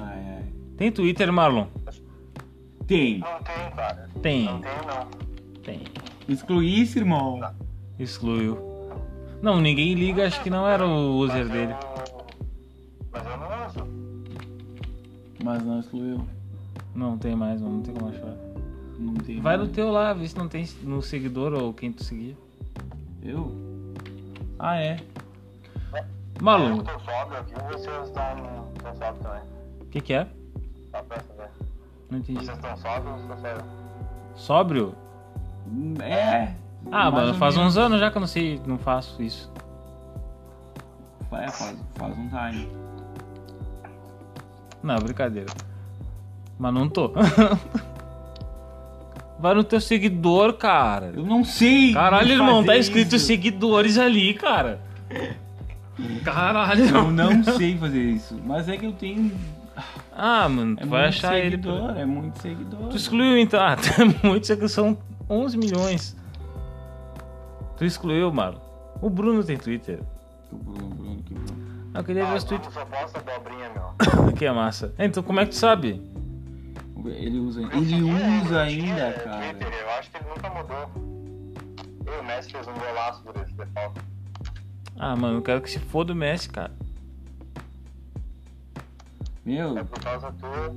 ai. Tem Twitter, Marlon? Tem. Não tem, cara. Tem. Não tem, não. Tem. Exclui isso, irmão. Excluiu. Não, ninguém liga, acho que não era o user dele. Mas eu não uso. Mas não excluiu. Não tem mais, mano, não tem como achar. Não tem. Vai no mais. teu lá, vê se não tem no seguidor ou quem tu seguia. Eu? Ah, é. Marlon, Eu tô sóbrio aqui, vocês estão sóbrios também. o que que é? Pra saber. Não entendi. Vocês estão sóbrios ou só eu? Sóbrio? É. Ah, mano, faz menos. uns anos já que eu não sei, não faço isso. É, faz, faz um time. Não, brincadeira. Mas não tô. Vai no teu seguidor, cara. Eu não sei. Caralho, irmão, tá escrito isso. seguidores ali, cara. Caralho. Eu não sei fazer isso. Mas é que eu tenho. Ah, mano, tu É vai achar ele. seguidor, por- É muito seguidor. Tu excluiu então. Ah, tem muitos aqui, são 11 milhões. Tu excluiu, mano. O Bruno tem Twitter. Que Bruno, Bruno, que Bruno. Ah, Eu queria ver Ah, os tweets. só posta abobrinha, meu. Que é massa. Então, como é que tu sabe? Ele usa, ele tinha- usa eu ainda, cara. Twitter, eu acho que ele nunca mudou. Eu e o Messi fez um golaço por esse default. Ah, mano, eu quero que se foda o Messi, cara. Meu, É por causa tua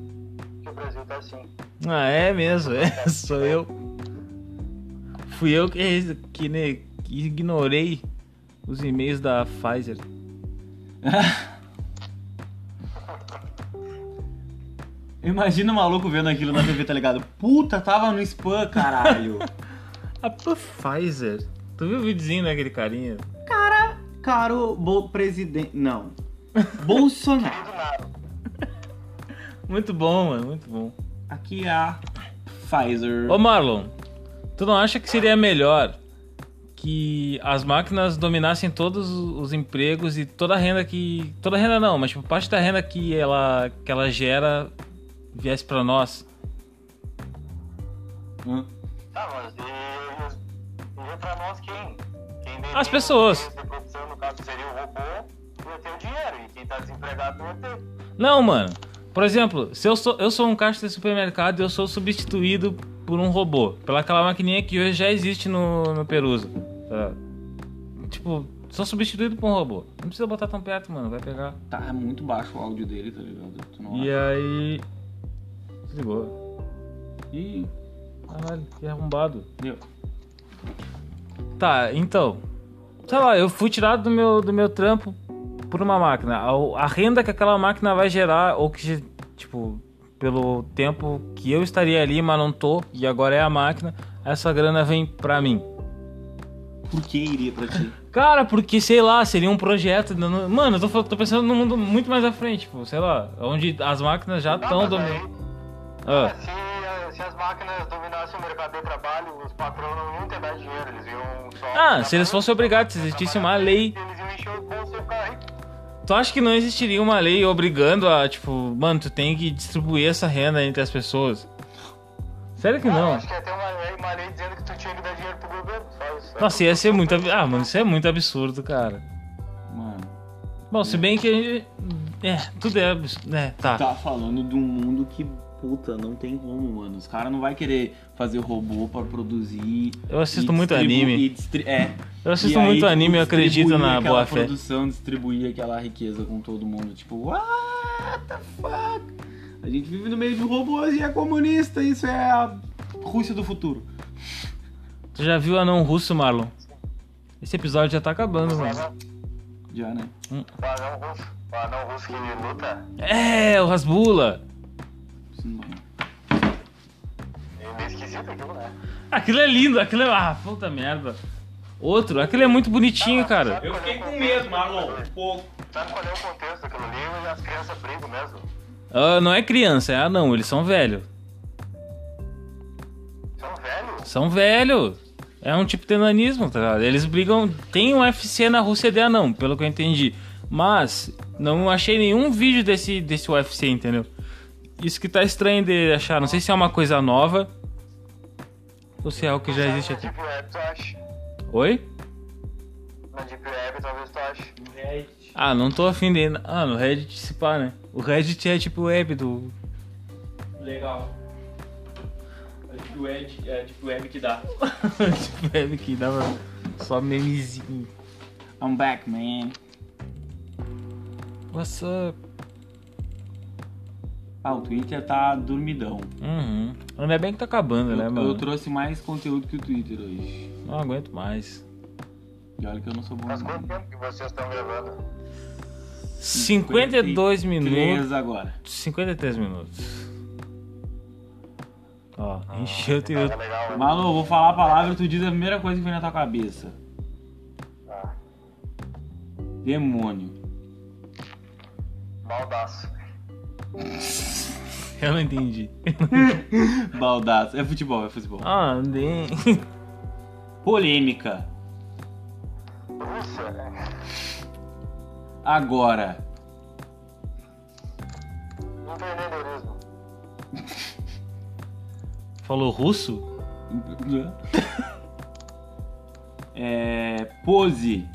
que o Brasil tá assim. Ah, é mesmo, é, sou eu. Fui eu que, que, né, que ignorei os e-mails da Pfizer. imagina o maluco vendo aquilo na TV, tá ligado? Puta, tava no spam, caralho. A Pfizer. Tu viu o videozinho daquele carinha? Caro bo presidente. Não. Bolsonaro. Muito bom, mano, muito bom. Aqui é a Pfizer. Ô Marlon, tu não acha que seria melhor que as máquinas dominassem todos os empregos e toda a renda que. Toda a renda não, mas tipo, parte da renda que ela, que ela gera viesse pra nós? Hã? Tá, mas e, e pra nós quem? Quem As pessoas. Produção, no caso, seria o robô, ia ter o dinheiro. E quem tá desempregado não ia ter. Não, mano. Por exemplo, se eu sou, eu sou um caixa de supermercado e eu sou substituído por um robô, pela aquela maquininha que hoje já existe no, no Peruso. tá? Tipo, sou substituído por um robô. Não precisa botar tão perto, mano. Vai pegar. Tá muito baixo o áudio dele, tá ligado? E acha? aí. Desligou. Ih, caralho, que arrombado. Deu. Tá, então. Sei lá, eu fui tirado do meu, do meu trampo por uma máquina. A, a renda que aquela máquina vai gerar, ou que, tipo, pelo tempo que eu estaria ali, mas não tô, e agora é a máquina, essa grana vem pra mim. Por que iria pra ti? Cara, porque, sei lá, seria um projeto. no- no- Mano, eu tô, tô pensando num mundo muito mais à frente, tipo, sei lá, onde as máquinas já estão dominando. Ah. se, eh, se as máquinas dominassem o mercado de trabalho, os patrões não iam ter mais dinheiro. Eles iam só. Ah, se eles fossem obrigados, se existisse uma lei. Eles iam encher o bolso e ficar rico. Tu acha que não existiria uma lei obrigando a, tipo, mano, tu tem que distribuir essa renda entre as pessoas? Sério que Ah, não? Acho que ia ter uma lei, uma lei dizendo que tu tinha que dar dinheiro pro governo. Só isso. Nossa, ia ser muito. Ah, mano, isso é muito absurdo, cara. Mano, Bom, se bem que a gente. É, tudo é absurdo. É, tá. tá falando de um mundo que, puta, não tem como, mano. Os caras não vai querer fazer robô pra produzir. Eu assisto muito anime. distri- É. Eu assisto E aí, muito tipo, anime e eu acredito na boa fé. produção, distribuir aquela riqueza com todo mundo. Tipo, what the fuck? A gente vive no meio de robôs e é comunista. Isso é a Rússia do futuro. Tu já viu Anão Russo, Marlon? Esse episódio já tá acabando, mano. Já, né? o anão russo. O anão russo que luta. É, o Rasbula. Não vai. É meio esquisito aquilo, né? Aquilo é lindo, aquilo é. Ah, puta merda. Outro, aquilo é muito bonitinho, cara. Eu fiquei com medo, Marlon. Um pouco. Sabe qual é o contexto daquilo ali? E as crianças brigam mesmo. Ah, não é criança, é anão, eles são velhos. São velhos. São velhos. É um tipo de enanismo, tá ligado? Eles brigam. Tem um UFC na Rússia de anão, pelo que eu entendi. Mas não achei nenhum vídeo desse, desse UFC, entendeu? Isso que tá estranho de achar. Não sei se é uma coisa nova. Ou se é algo que já existe Na aqui. Deep Web tu acha. Oi? Na Deep Web talvez tu ache. Ah, não tô afim de. Ah, no Reddit se pá, né? O Reddit é tipo web do. Legal. É tipo web, é tipo web que dá. tipo web que dava só memezinho. I'm back, man. What's up? Ah, o Twitter tá dormidão. Uhum. Ainda bem que tá acabando, né, Eu, mano? eu trouxe mais conteúdo que o Twitter hoje. Não aguento mais. E olha que eu não sou bom. Faz quanto tempo que vocês estão gravando? 52 minutos. 53 agora. 53 minutos. Ó, encheu o Tá teu. legal, né? Malu, vou falar a palavra e tu diz a primeira coisa que vem na tua cabeça. Tá. Demônio. Baldaço. Eu não entendi. Baldaço. É futebol, é futebol. Ah, nem. Polêmica. Rússia. Agora. Empreendedorismo. Falou russo? É. Pose.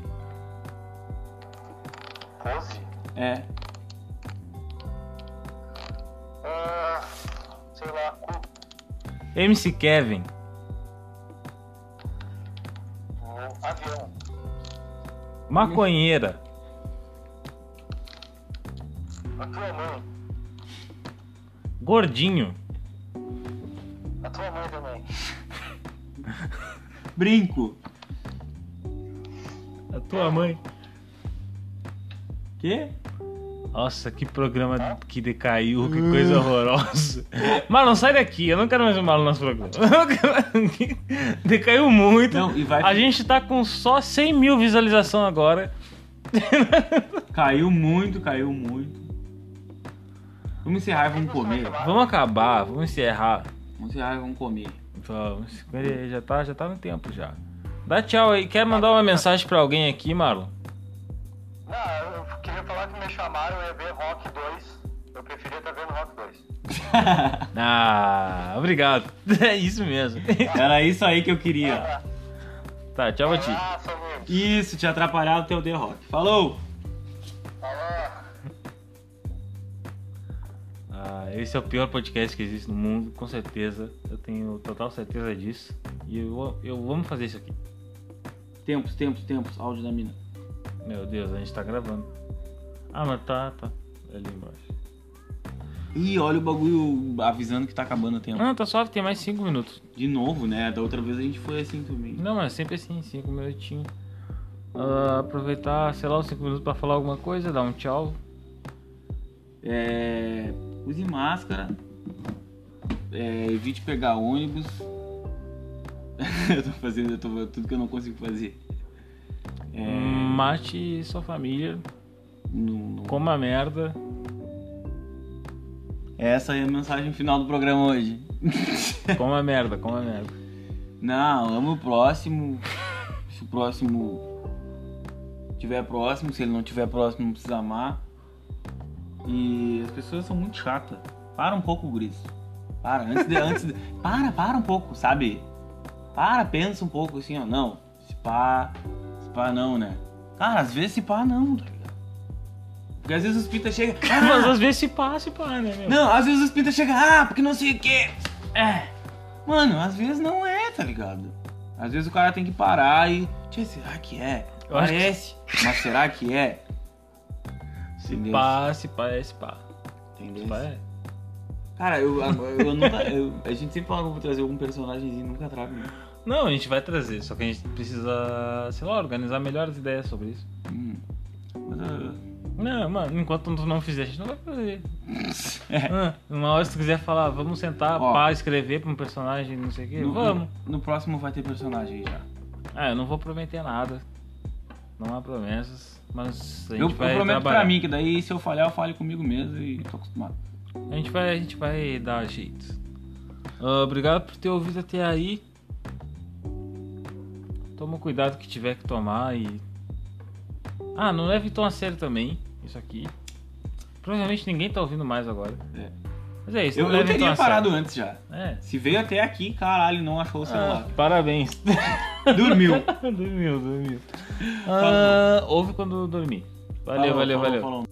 Pose. É. Ah, sei lá, cu. MC Kevin. Um avião. Maconheira. A tua mãe. Gordinho. A tua mãe também. Brinco. A tua mãe. Quê? Nossa, que programa que decaiu, que coisa horrorosa. Marlon, sai daqui, eu não quero mais o Marlon no nosso programa. Decaiu muito. Não, e vai- A gente tá com só 100 mil visualizações agora. Caiu muito, caiu muito. Vamos encerrar e vamos comer. Vamos acabar, vamos encerrar. Vamos encerrar e vamos comer. Vamos, já tá, já tá no tempo já. Dá tchau aí. Quer mandar uma mensagem pra alguém aqui, Marlon? Não, falar que me chamaram, eu ia ver Rock 2. Eu preferia estar vendo Rock 2. Ah, obrigado. É isso mesmo. Era isso aí que eu queria. Tá, tchau pra ti. Abraço, amigos. Isso, te atrapalhar o teu The Rock. Falou! Falou. Ah, esse é o pior podcast que existe no mundo, com certeza. Eu tenho total certeza disso. E eu, eu vamos fazer isso aqui. Tempos, tempos, tempos. Áudio da mina. Meu Deus, a gente tá gravando. Ah, mas tá, tá. Ali embaixo. Ih, olha o bagulho avisando que tá acabando o tempo. Não, tá suave, tem mais 5 minutos. De novo, né? Da outra vez a gente foi assim também. Não, mas sempre assim, 5 minutinhos. Ah, aproveitar, sei lá, os 5 minutos pra falar alguma coisa, dar um tchau. É, use máscara. É, evite pegar ônibus. eu tô fazendo eu tô, tudo que eu não consigo fazer. É, Mate sua família, no- coma merda. Essa é a mensagem final do programa hoje. Coma merda, coma merda. Não, amo o próximo. Se o próximo tiver próximo, se ele não tiver próximo, não precisa amar. E as pessoas são muito chatas. Para um pouco, Guris. Para, antes de. Antes de para, para um pouco, sabe? Para, pensa um pouco assim, ó. Não, se pá. Se pá não, né? Cara, às vezes se pá não, tá? Porque às vezes os pintas chegam. Mas Ah, às vezes se passa, se pá, né, meu? não, às vezes os pintas chegam, ah, porque não sei o quê. É. Mano, às vezes não é, tá ligado? Às vezes o cara tem que parar e. Tchê, será que é? Eu acho que- Parece. Mas será que é? Se Entendeu? pá, se pá, é se pá. Entendeu? Se pá é. Cara, eu, eu, eu nunca. eu- a gente sempre fala que eu vou trazer algum personagemzinho, nunca trago. né? Não, a gente vai trazer, só que a gente precisa, sei lá, organizar melhores ideias sobre isso. Hum. Mas eu- Não, mano, enquanto tu não fizer, a gente não vai fazer. É. Ah, uma hora se tu quiser falar, vamos sentar, Ó. pá, escrever pra um personagem, não sei o quê, no, vamos. No, no próximo vai ter personagem aí já. Ah, eu não vou prometer nada. Não há promessas, mas a gente Eu, eu vai prometo trabalhar. pra mim, que daí se eu falhar, eu fale comigo mesmo e tô acostumado. A gente vai, a gente vai dar jeito. Ah, obrigado por ter ouvido até aí. Toma o cuidado que tiver que tomar e. Ah, não leve tão a sério também, isso aqui. Provavelmente ninguém tá ouvindo mais agora. É. Mas é isso, Eu, eu teria parado antes já. É. Se veio até aqui, caralho, não achou o Ah, celular. parabéns. Dormiu. dormiu, dormiu. Ah, ouve quando dormir. Valeu, Falou, valeu, falou, valeu. falou.